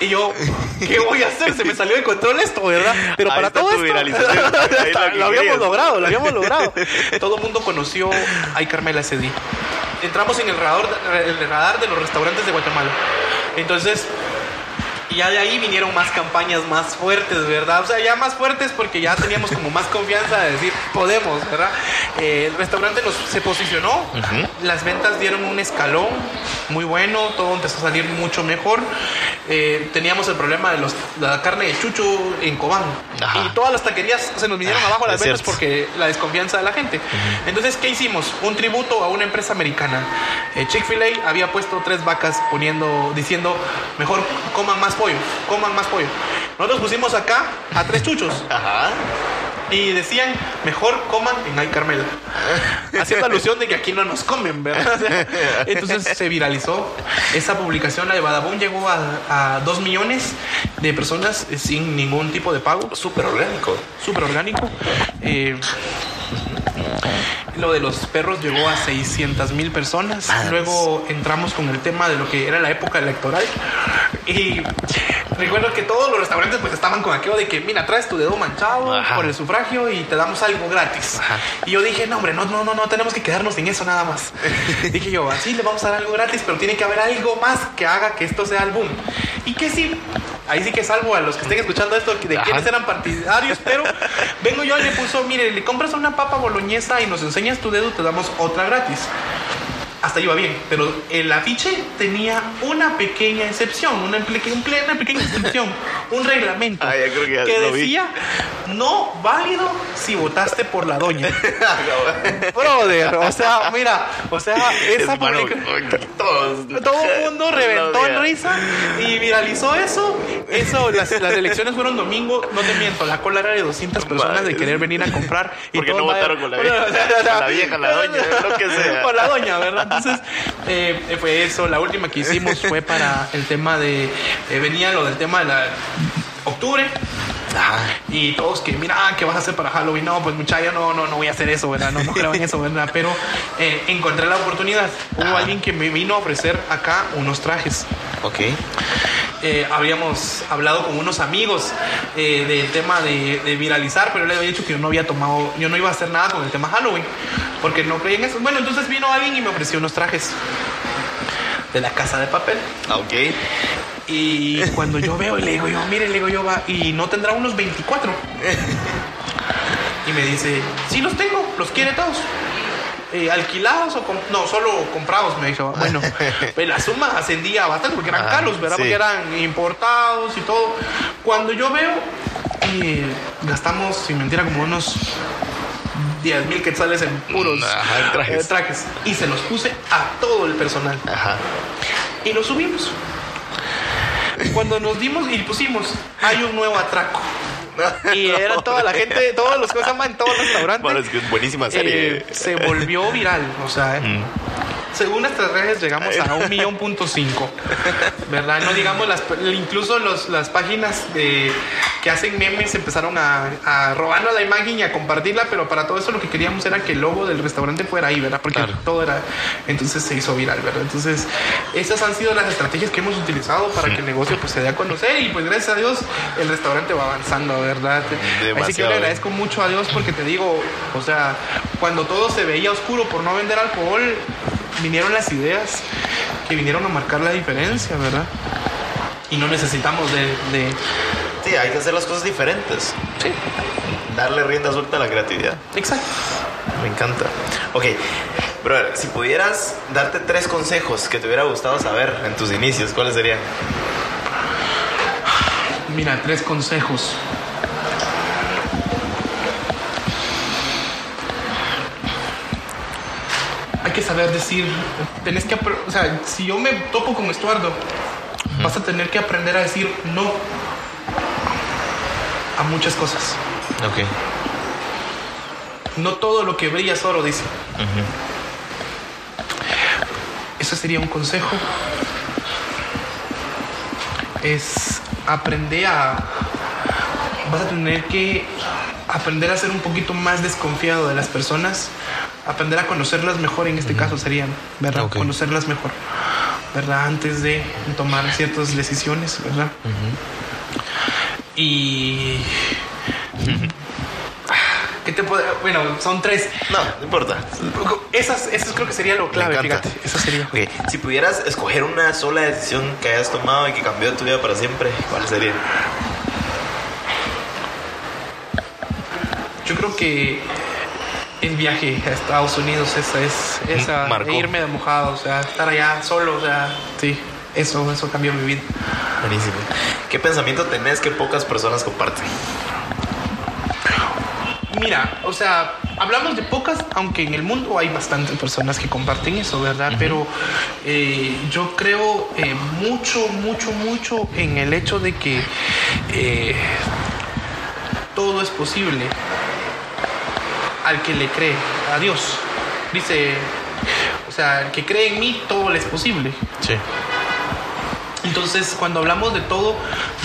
Y yo, ¿qué voy a hacer? Se me salió de control esto, ¿verdad? Pero Ahí para todo esto, (laughs) lo lo habíamos logrado, lo habíamos logrado. Todo el mundo conoció a Carmela ese día. Entramos en el radar, el radar de los restaurantes de Guatemala. Entonces, y ya de ahí vinieron más campañas más fuertes, ¿verdad? O sea, ya más fuertes porque ya teníamos como más confianza de decir, podemos, ¿verdad? Eh, el restaurante nos, se posicionó, las ventas dieron un escalón muy bueno, todo empezó a salir mucho mejor. Eh, teníamos el problema de los, la carne de chucho en Cobán. Ajá. Y todas las taquerías se nos vinieron Ah, abajo las ventas cierto. porque la desconfianza de la gente. Entonces, ¿qué hicimos? Un tributo a una empresa americana. Eh, Chick-fil-A había puesto tres vacas poniendo, diciendo, mejor coman más pollo, coman más pollo. Nosotros pusimos acá a tres chuchos Ajá. y decían, mejor coman en Ay Carmela. Haciendo alusión de que aquí no nos comen, ¿verdad? O sea, Entonces se viralizó esa publicación, la de Badabun llegó a, a dos millones de personas sin ningún tipo de pago. Súper orgánico. Súper orgánico. Eh, lo de los perros llegó a 600 mil personas. Madres. Luego entramos con el tema de lo que era la época electoral. Y recuerdo que todos los restaurantes pues estaban con aquello de que, mira, traes tu dedo manchado Ajá. por el sufragio y te damos algo gratis. Ajá. Y yo dije, no, hombre, no, no, no, no, tenemos que quedarnos sin eso nada más. (laughs) dije yo, así le vamos a dar algo gratis, pero tiene que haber algo más que haga que esto sea el boom. Y que sí, ahí sí que salvo a los que estén escuchando esto de Ajá. quienes eran partidarios, pero vengo yo y le puso, mire, le compras una papa boloñesa y nos enseñas tu dedo, te damos otra gratis. Hasta iba bien, pero el afiche tenía una pequeña excepción, una, pequeña excepción, un reglamento Ah, creo que vi. decía no válido si votaste por la doña. (laughs) Brother, o sea, mira, o sea, esa todo el (laughs) mundo reventó en risa y viralizó eso. Eso, las, las elecciones fueron domingo, no te miento, la cola era de 200 personas de querer venir a comprar. Y Porque no votaron con la vieja, (laughs) con la vieja, la doña, (laughs) lo que sea. Con la doña, ¿verdad? Entonces, eh, fue eso. La última que hicimos fue para el tema de. eh, venía lo del tema de la. Octubre, Ajá. y todos que, mira, ¿qué vas a hacer para Halloween? No, pues muchacho, no, no, no voy a hacer eso, ¿verdad? No, no creo en eso, ¿verdad? (laughs) Pero eh, encontré la oportunidad. Hubo Ajá. alguien que me vino a ofrecer acá unos trajes. Ok. eh, habíamos hablado con unos amigos eh, del tema de, de viralizar, pero yo le había dicho que yo no había tomado, yo no iba a hacer nada con el tema Halloween, porque no creía en eso. Bueno, entonces vino alguien y me ofreció unos trajes de la casa de papel. Ah, Ok. Y (laughs) cuando yo veo, y le digo yo, mire, le digo yo, va, y no tendrá unos 24. (laughs) Y me dice, sí los tengo, los quiere todos. Eh, ¿Alquilados o no, solo comprados? Me dijo. Bueno, (laughs) pues la suma ascendía bastante porque eran Ah, caros, ¿verdad? sí. Porque eran importados y todo. Cuando yo veo, eh, gastamos, sin mentira, como unos 10 mil quetzales en puros Ajá, en trajes. eh, trajes. Y se los puse a todo el personal Ajá. y lo subimos. Cuando nos dimos y pusimos, hay un nuevo atraco. (laughs) Y era toda la gente, todos los que en todos los restaurantes. Bueno, es que es buenísima serie. eh, se volvió viral. O sea, eh, Mm. Según nuestras redes llegamos a un (laughs) millón punto cinco. ¿Verdad? No digamos las incluso los, las páginas de, que hacen memes empezaron a, a robarnos la imagen y a compartirla, pero para todo eso lo que queríamos era que el logo del restaurante fuera ahí, ¿verdad? Porque Claro. todo era. Entonces se hizo viral, ¿verdad? Entonces, esas han sido las estrategias que hemos utilizado para que el negocio pues, se dé a conocer y pues gracias a Dios el restaurante va avanzando, ¿verdad? Así que yo Demasiado. le agradezco mucho a Dios porque te digo, o sea, cuando todo se veía oscuro por no vender alcohol, vinieron las ideas que vinieron a marcar la diferencia, ¿verdad? Y no necesitamos de... de- Sí, hay que hacer las cosas diferentes. Sí, Darle rienda suelta a la creatividad. exacto. Me encanta. Ok, brother, si pudieras darte tres consejos que te hubiera gustado saber en tus inicios, ¿cuáles serían? Mira, tres consejos. Que saber decir, tenés que, o sea, si yo me topo con Estuardo, vas a tener que aprender a decir no a muchas cosas. Ok. No todo lo que brilla es oro, dice. Eso sería un consejo. Es aprender a... Vas a tener que aprender a ser un poquito más desconfiado de las personas. Aprender a conocerlas mejor, en este caso sería, ¿verdad? Conocerlas mejor, ¿verdad? Antes de tomar ciertas decisiones, ¿verdad? Y... ¿Qué te puedo- Bueno, son tres. No, no importa. Esas, esas creo que sería lo clave, fíjate. Eso sería. Ok, si pudieras escoger una sola decisión que hayas tomado y que cambió tu vida para siempre, ¿cuál sería? Yo creo que el viaje a Estados Unidos, esa es, esa, Marcó. irme de mojado, o sea, estar allá solo, o sea, sí, eso, eso cambió mi vida. Buenísimo. ¿Qué pensamiento tenés que pocas personas comparten? Mira, o sea, hablamos de pocas, aunque en el mundo hay bastantes personas que comparten eso, ¿verdad? Pero eh, yo creo eh, mucho, mucho, mucho en el hecho de que eh, todo es posible al que le cree, a Dios. Dice, o sea, el que cree en mí, todo le es posible. Sí. Entonces, cuando hablamos de todo,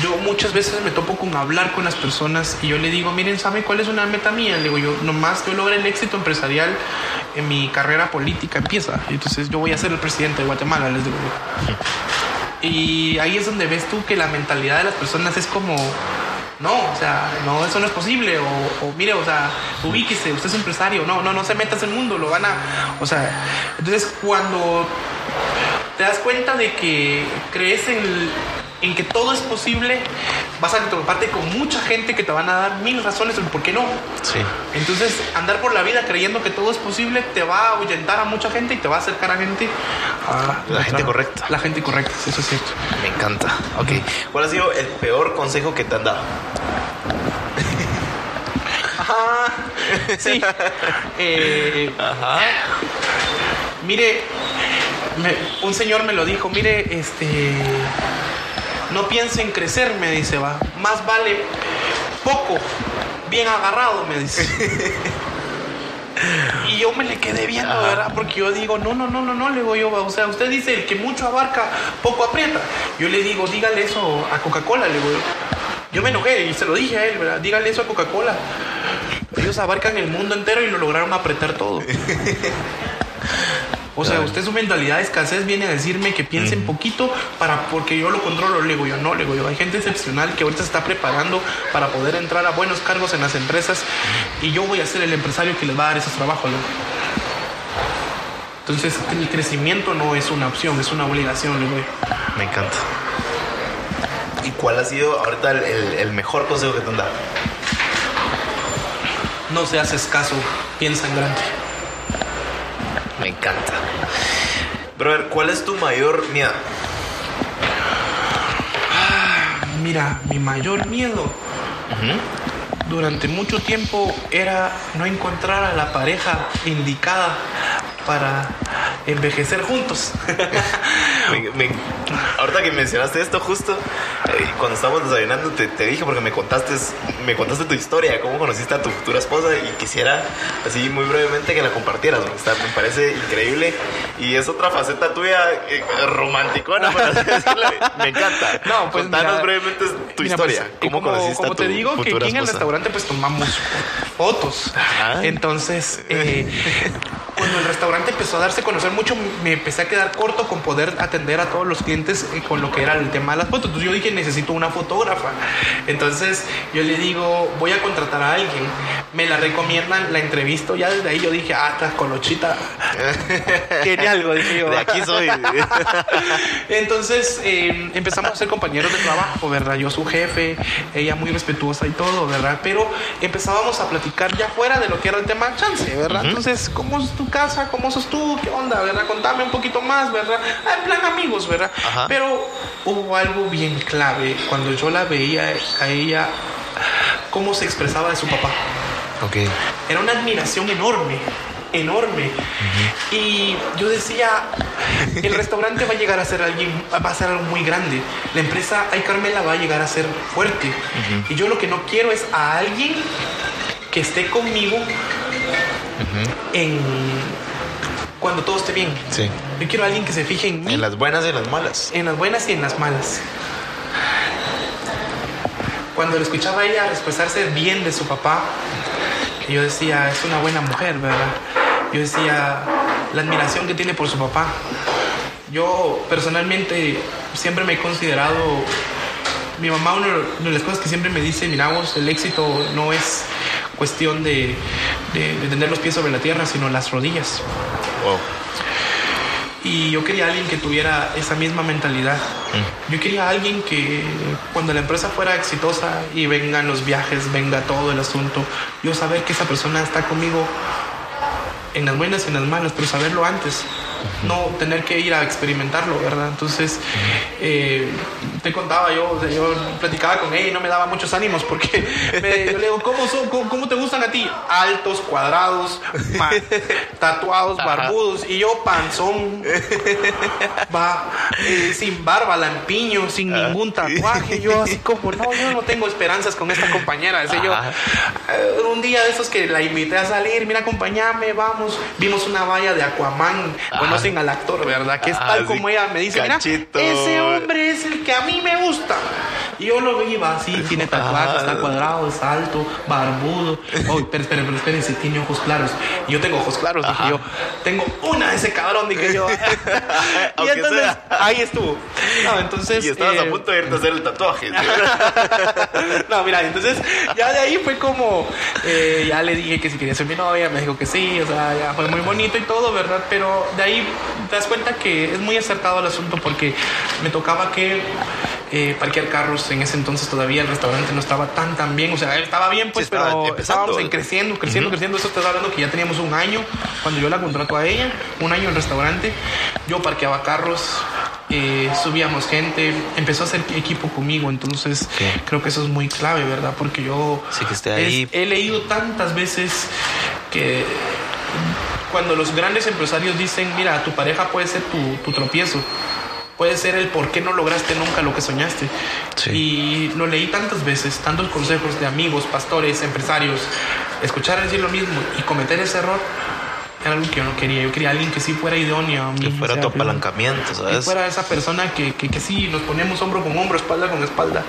yo muchas veces me topo con hablar con las personas y yo le digo, miren, ¿saben cuál es una meta mía? Le digo, yo nomás yo logre el éxito empresarial en mi carrera política, empieza. Entonces, yo voy a ser el presidente de Guatemala, les digo yo. Y ahí es donde ves tú que la mentalidad de las personas es como, no, o sea, no, eso no es posible. O, o, mire, o sea, ubíquese, usted es empresario. No, no, no se meta en ese mundo, lo van a. O sea, entonces cuando te das cuenta de que crees en, en que todo es posible, vas a toparte con mucha gente que te van a dar mil razones del por qué no. Sí. Entonces, andar por la vida creyendo que todo es posible te va a ahuyentar a mucha gente y te va a acercar a gente. A La gente correcta. La gente correcta, sí, eso es cierto. Me encanta. Ok. ¿Cuál ha sido el peor consejo que te han dado? Ajá. Sí. (laughs) Eh, Ajá. Mire, me- un señor me lo dijo, mire, este, no piense en crecer, me dice, va, más vale poco, bien agarrado, me dice. (laughs) Y yo me le quedé viendo, Ajá. ¿verdad? Porque yo digo, no, no, no, no, no, le digo yo, o sea, usted dice, el que mucho abarca, poco aprieta. Yo le digo, dígale eso a Coca-Cola, le digo yo. Yo me enojé y se lo dije a él, ¿verdad? Dígale eso a Coca-Cola. Ellos abarcan el mundo entero y lo lograron apretar todo. (laughs) O sea, usted su mentalidad de escasez viene a decirme que piense en poquito para porque yo lo controlo. Le digo yo, no, le digo yo, hay gente excepcional que ahorita se está preparando para poder entrar a buenos cargos en las empresas y yo voy a ser el empresario que les va a dar esos trabajos. le digo. Entonces, el crecimiento no es una opción, es una obligación, le digo yo. Me encanta. ¿Y cuál ha sido ahorita el, el- el mejor consejo que te han dado? No seas escaso, piensa en grande. Me encanta. Brother, ¿cuál es tu mayor miedo? Mira, mi mayor miedo durante mucho tiempo era no encontrar a la pareja indicada para envejecer juntos. (laughs) Me- me- ahorita que mencionaste esto justo, eh, cuando estábamos desayunando te, te dije porque me contaste, me contaste tu historia, cómo conociste a tu futura esposa y quisiera así muy brevemente que la compartieras. Me, está- me parece increíble y es otra faceta tuya eh, romanticona, por así decirlo. (laughs) Me encanta. No, pues, Contanos mira, brevemente tu Mira, historia. pues, ¿Cómo como, conociste como a tu te digo, que futura aquí en el esposa? restaurante pues tomamos fotos. Ajá. Entonces, eh, (laughs) cuando el restaurante empezó a darse a conocer mucho, me empecé a quedar corto con poder atender a todos los clientes eh, con lo que era el tema de las fotos. Entonces yo dije, necesito una fotógrafa. Entonces yo le digo, voy a contratar a alguien. Me la recomiendan, la entrevisto. Ya desde ahí yo dije, ah, esta colochita (laughs) tiene algo. Dije yo. De aquí soy. (laughs) Entonces eh, empezamos a ser compañeros de trabajo, ¿verdad? Yo su jefe, ella muy respetuosa y todo, ¿verdad? Pero empezábamos a platicar ya fuera de lo que era el tema chance, ¿verdad? Entonces, ¿cómo es tu casa? ¿Cómo sos tú? ¿Qué onda, verdad? Contame un poquito más, ¿verdad? Ah, En plan amigos, ¿verdad? Ajá. Pero hubo algo bien clave cuando yo la veía a ella, cómo se expresaba de su papá. ok. Era una admiración enorme, enorme. Y yo decía, el restaurante va a llegar a ser alguien, va a ser algo muy grande. La empresa Ay Carmela va a llegar a ser fuerte. Y yo lo que no quiero es a alguien que esté conmigo en cuando todo esté bien. Sí. Yo quiero a alguien que se fije en mí, En las buenas y en las malas. en las buenas y en las malas. Cuando le escuchaba a ella expresarse bien de su papá, yo decía, es una buena mujer, ¿verdad? Yo decía, la admiración que tiene por su papá. Yo personalmente siempre me he considerado, mi mamá una de las cosas que siempre me dice, mira vos, el éxito no es cuestión de, de- de tener los pies sobre la tierra, sino las rodillas. Wow. Y yo quería a alguien que tuviera esa misma mentalidad. Yo quería a alguien que cuando la empresa fuera exitosa y vengan los viajes, venga todo el asunto, yo saber que esa persona está conmigo en las buenas y en las malas, pero saberlo antes. No tener que ir a experimentarlo, ¿verdad? Entonces, eh, te contaba yo, yo platicaba con ella y no me daba muchos ánimos porque (laughs) me, yo le digo, ¿cómo, son, cómo, cómo te gustan a ti? Altos, cuadrados, (laughs) tatuados, barbudos y yo panzón, (laughs) va, eh, sin barba, lampiño, sin ningún tatuaje. Yo así como, no, yo no tengo esperanzas con esta compañera. Yo, Ajá. eh, un día de esos que la invité a salir, mira, acompáñame, vamos. Vimos una valla de Aquaman, conocen al actor, ¿verdad? Que es Ah, tal sí, como ella me dice, mira, cachito. ese hombre es el que a mí me gusta. Y yo lo veía así, tiene tatuajes, está cuadrado, es alto, barbudo. Oh, esperen, pero esperen, si tiene ojos claros. Y yo tengo ojos claros, dije yo. Tengo una de ese cabrón, dije yo. (laughs) y entonces, sea. ahí estuvo. No, entonces. Y estabas eh, a punto de irte a hacer el tatuaje. (laughs) no, mira, entonces ya de ahí fue como, eh, ya le dije que si quería ser mi novia, me dijo que sí, o sea, ya fue muy bonito y todo, ¿verdad? Pero de ahí te das cuenta que es muy acertado el asunto porque me tocaba que eh, parquear carros en ese entonces todavía el restaurante no estaba tan tan bien, o sea, estaba bien pues, Sí, estaba pero empezando. estábamos en creciendo, creciendo, creciendo, eso te está hablando que ya teníamos un año cuando yo la contrato a ella, un año en el restaurante, yo parqueaba carros, eh, subíamos gente, empezó a hacer equipo conmigo, entonces creo que eso es muy clave, ¿verdad? Porque yo Sí, que esté es- ahí. he leído tantas veces que cuando los grandes empresarios dicen, mira, tu pareja puede ser tu, tu tropiezo, puede ser el por qué no lograste nunca lo que soñaste. Sí. Y lo leí tantas veces, tantos consejos de amigos, pastores, empresarios, escuchar decir lo mismo y cometer ese error. Era algo que yo no quería. Yo quería alguien que sí fuera idóneo. Que fuera tu que- apalancamiento, que ¿sabes? fuera esa persona que, que, que sí nos ponemos hombro con hombro, espalda con espalda.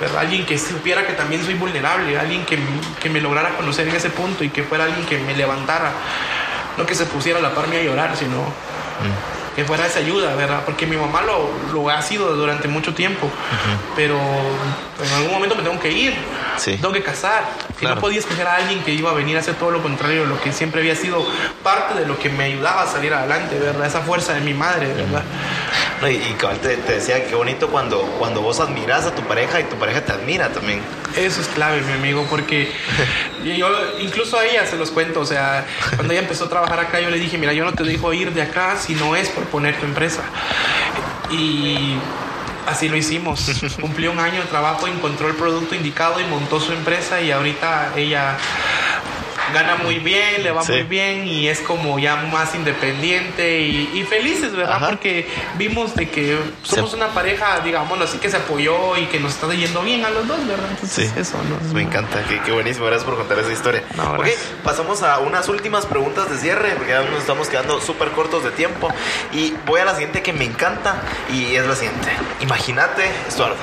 ¿verdad? Alguien que supiera que también soy vulnerable, alguien que, que me lograra conocer en ese punto y que fuera alguien que me levantara. No que se pusiera a la par mía a llorar, sino Que fuera esa ayuda, ¿verdad? Porque mi mamá lo, lo ha sido durante mucho tiempo, pero en algún momento me tengo que ir, Sí. tengo que casar. Y Claro. no podía escoger a alguien que iba a venir a hacer todo lo contrario, lo que siempre había sido parte de lo que me ayudaba a salir adelante, ¿verdad? Esa fuerza de mi madre, ¿verdad? No, y, y te, te decía que bonito cuando, cuando vos admiras a tu pareja y tu pareja te admira también. Eso es clave, mi amigo, porque (laughs) yo incluso a ella se los cuento, o sea, cuando ella empezó a trabajar acá, yo le dije, mira, yo no te dejo ir de acá si no es por poner tu empresa. Y así lo hicimos. (laughs) Cumplió un año de trabajo, encontró el producto indicado y montó su empresa y ahorita ella gana muy bien, le va Sí. muy bien y es como ya más independiente y, y felices, ¿verdad? Ajá. Porque vimos de que somos Se- una pareja, digámoslo así, que se apoyó y que nos está yendo bien a los dos, ¿verdad? Entonces, eso, ¿no? Me encanta, qué, qué buenísimo, gracias por contar esa historia. No, ok, pasamos a unas últimas preguntas de cierre, porque ya nos estamos quedando súper cortos de tiempo. Y voy a la siguiente que me encanta, y es la siguiente. Imagínate, Estuardo,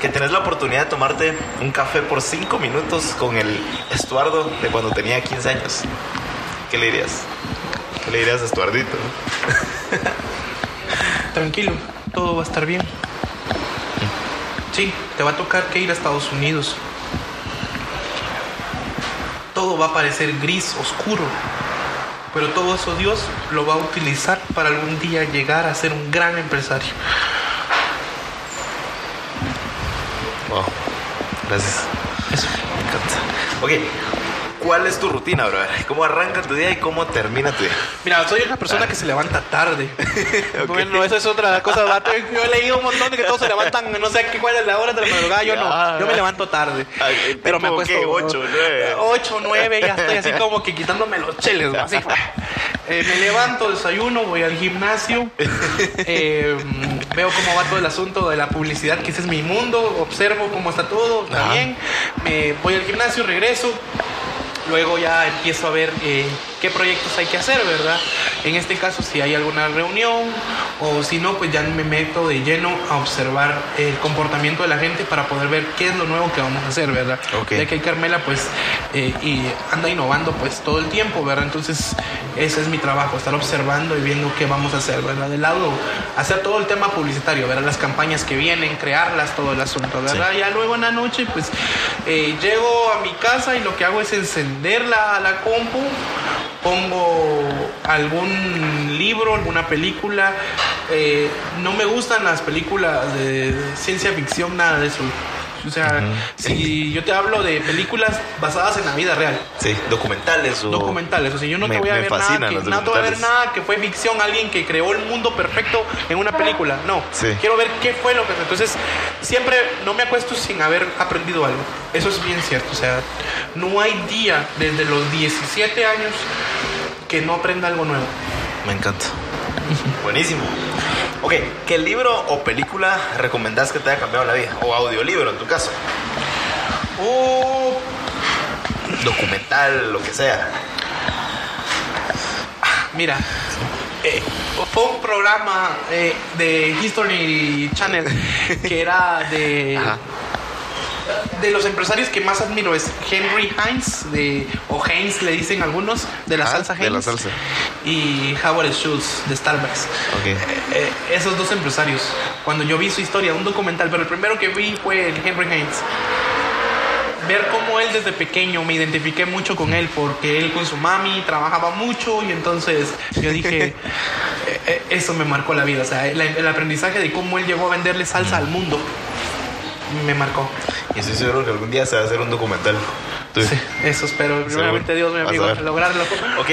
que tenés la oportunidad de tomarte un café por cinco minutos con el Estuardo de cuando tenía 15 años. ¿Qué le dirías? ¿Qué le dirías a Estuardito? Tranquilo, todo va a estar bien. Sí, te va a tocar que ir a Estados Unidos. Todo va a parecer gris, oscuro. Pero todo eso Dios lo va a utilizar para algún día llegar a ser un gran empresario. Wow, gracias. Eso. Me encanta. Ok, ¿cuál es tu rutina, brother? ¿Cómo arranca tu día y cómo termina tu día? Mira, soy una persona que se levanta tarde. (laughs) Bueno, eso es otra cosa. Yo he leído un montón de que todos se levantan, no sé qué cuál es la hora de la madrugada. Yo no. Yo me levanto tarde. Ay, Pero me ¿tipo acuesto. qué? ¿Ocho, nueve? 8, 9, ya estoy así como que quitándome los cheles. Así. Eh, me levanto, desayuno, voy al gimnasio. eh, veo cómo va todo el asunto de la publicidad, que ese es mi mundo. Observo cómo está todo también. Me voy al gimnasio, regreso. Luego ya empiezo a ver eh, qué proyectos hay que hacer, ¿verdad? En este caso, si hay alguna reunión o si no, pues ya me meto de lleno a observar el comportamiento de la gente para poder ver qué es lo nuevo que vamos a hacer, ¿verdad? Ok. Ya que Carmela, pues, eh, y anda innovando, pues, todo el tiempo, ¿verdad? Entonces, ese es mi trabajo, estar observando y viendo qué vamos a hacer, ¿verdad? De lado, hacer todo el tema publicitario, ¿verdad? Las campañas que vienen, crearlas, todo el asunto, ¿verdad? Ya luego en la noche, pues, eh, llego a mi casa y lo que hago es encender la, la compu, pongo algún libro, alguna película. Eh, no me gustan las películas de ciencia ficción, nada de eso. O sea, si yo te hablo de películas basadas en la vida real, Sí, documentales o... documentales, o sea, yo no Me- te voy a ver nada que, no te voy a ver nada que fue ficción, alguien que creó el mundo perfecto en una película. No, Sí. quiero ver qué fue lo que. Entonces, siempre no me acuesto sin haber aprendido algo. Eso es bien cierto. O sea, no hay día desde los 17 años que no aprenda algo nuevo. Me encanta. (laughs) Buenísimo. Ok, ¿qué libro o película recomendás que te haya cambiado la vida? O audiolibro en tu caso. Oh, Documental, lo que sea. mira. eh, fue un programa eh, de History Channel que era de Ajá. De los empresarios que más admiro es Henry Heinz de o Heinz le dicen algunos de la Ah, salsa de Heinz. la salsa. y Howard Schultz de Starbucks. Ok. Eh, esos dos empresarios cuando yo vi su historia un documental pero el primero que vi fue el Henry Heinz. Ver cómo él desde pequeño me identifiqué mucho con él porque él con su mami trabajaba mucho y entonces yo dije (laughs) eh, eh, eso me marcó la vida o sea el, el aprendizaje de cómo él llegó a venderle salsa al mundo me marcó Y estoy seguro que algún día se va a hacer un documental. Sí, eso espero. Primeramente Dios, mi a amigo, lograrlo. Ok,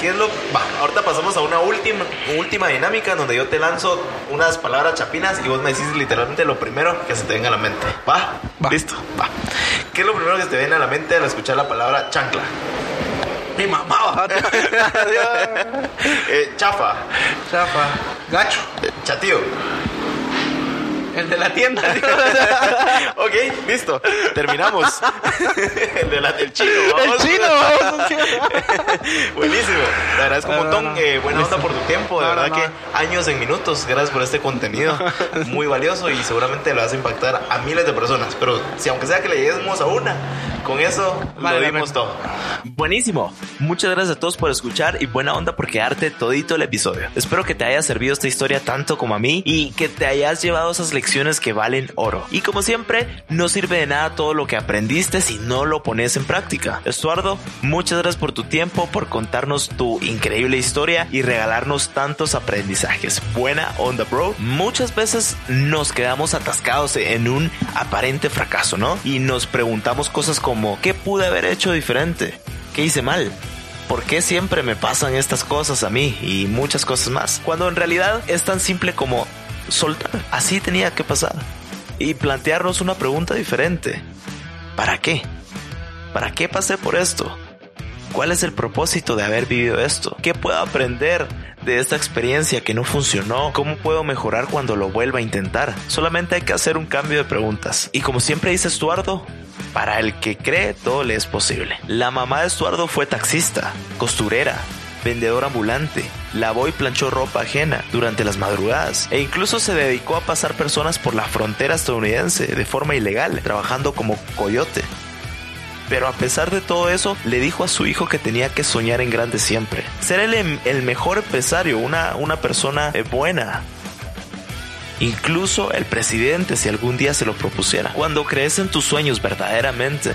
¿qué es lo...? Va, ahorita pasamos a una última, última dinámica donde yo te lanzo unas palabras chapinas y vos me decís literalmente lo primero que se te venga a la mente. ¿Va? Va. Listo, va. ¿Qué es lo primero que se te viene a la mente al escuchar la palabra chancla? Mi mamá, (laughs) Eh, chafa, Chafa, gacho, chatío. El de la tienda. (laughs) ok, listo. Terminamos. (laughs) el, de la- el chino. El vamos. chino, vamos. (laughs) Buenísimo. Te agradezco un No, montón. no, no. eh, buena onda por tu tiempo. De verdad que años en minutos. Gracias por este contenido. Muy valioso y seguramente lo vas a impactar a miles de personas. Pero si aunque sea que le lleguemos a una, con eso Vale lo dimos todo. Buenísimo. Muchas gracias a todos por escuchar y buena onda por quedarte todito el episodio. Espero que te haya servido esta historia tanto como a mí y que te hayas llevado esas lecciones que valen oro. Y como siempre, no sirve de nada todo lo que aprendiste si no lo pones en práctica. Estuardo, muchas gracias por tu tiempo, por contarnos tu increíble historia y regalarnos tantos aprendizajes. Buena onda, bro. Muchas veces nos quedamos atascados en un aparente fracaso, ¿no? Y nos preguntamos cosas como, ¿qué pude haber hecho diferente? ¿Qué hice mal? ¿Por qué siempre me pasan estas cosas a mí y muchas cosas más? Cuando en realidad es tan simple como soltar. Así tenía que pasar. Y plantearnos una pregunta diferente. ¿Para qué? ¿Para qué pasé por esto? ¿Cuál es el propósito de haber vivido esto? ¿Qué puedo aprender de esta experiencia que no funcionó? ¿Cómo puedo mejorar cuando lo vuelva a intentar? Solamente hay que hacer un cambio de preguntas. Y como siempre dice Estuardo, para el que cree todo le es posible. La mamá de Estuardo fue taxista, costurera, vendedor ambulante, lavó y planchó ropa ajena durante las madrugadas e incluso se dedicó a pasar personas por la frontera estadounidense de forma ilegal, trabajando como coyote. Pero a pesar de todo eso, le dijo a su hijo que tenía que soñar en grande siempre. Ser el, em- el mejor empresario, una, una persona eh, buena. Incluso el presidente si algún día se lo propusiera. Cuando crees en tus sueños verdaderamente,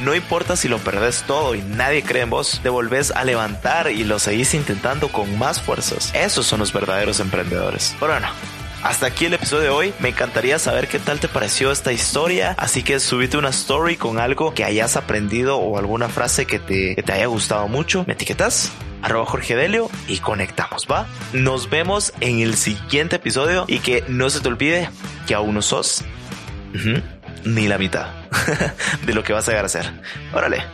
no importa si lo perdés todo y nadie cree en vos, te a levantar y lo seguís intentando con más fuerzas. Esos son los verdaderos emprendedores. Pero bueno, hasta aquí el episodio de hoy. Me encantaría saber qué tal te pareció esta historia. Así que subite una story con algo que hayas aprendido o alguna frase que te, te haya gustado mucho. Me etiquetas. Arroba Jorge Delio y conectamos, ¿va? Nos vemos en el siguiente episodio y que no se te olvide que aún no sos ni la mitad (laughs) de lo que vas a llegar a ser. Órale.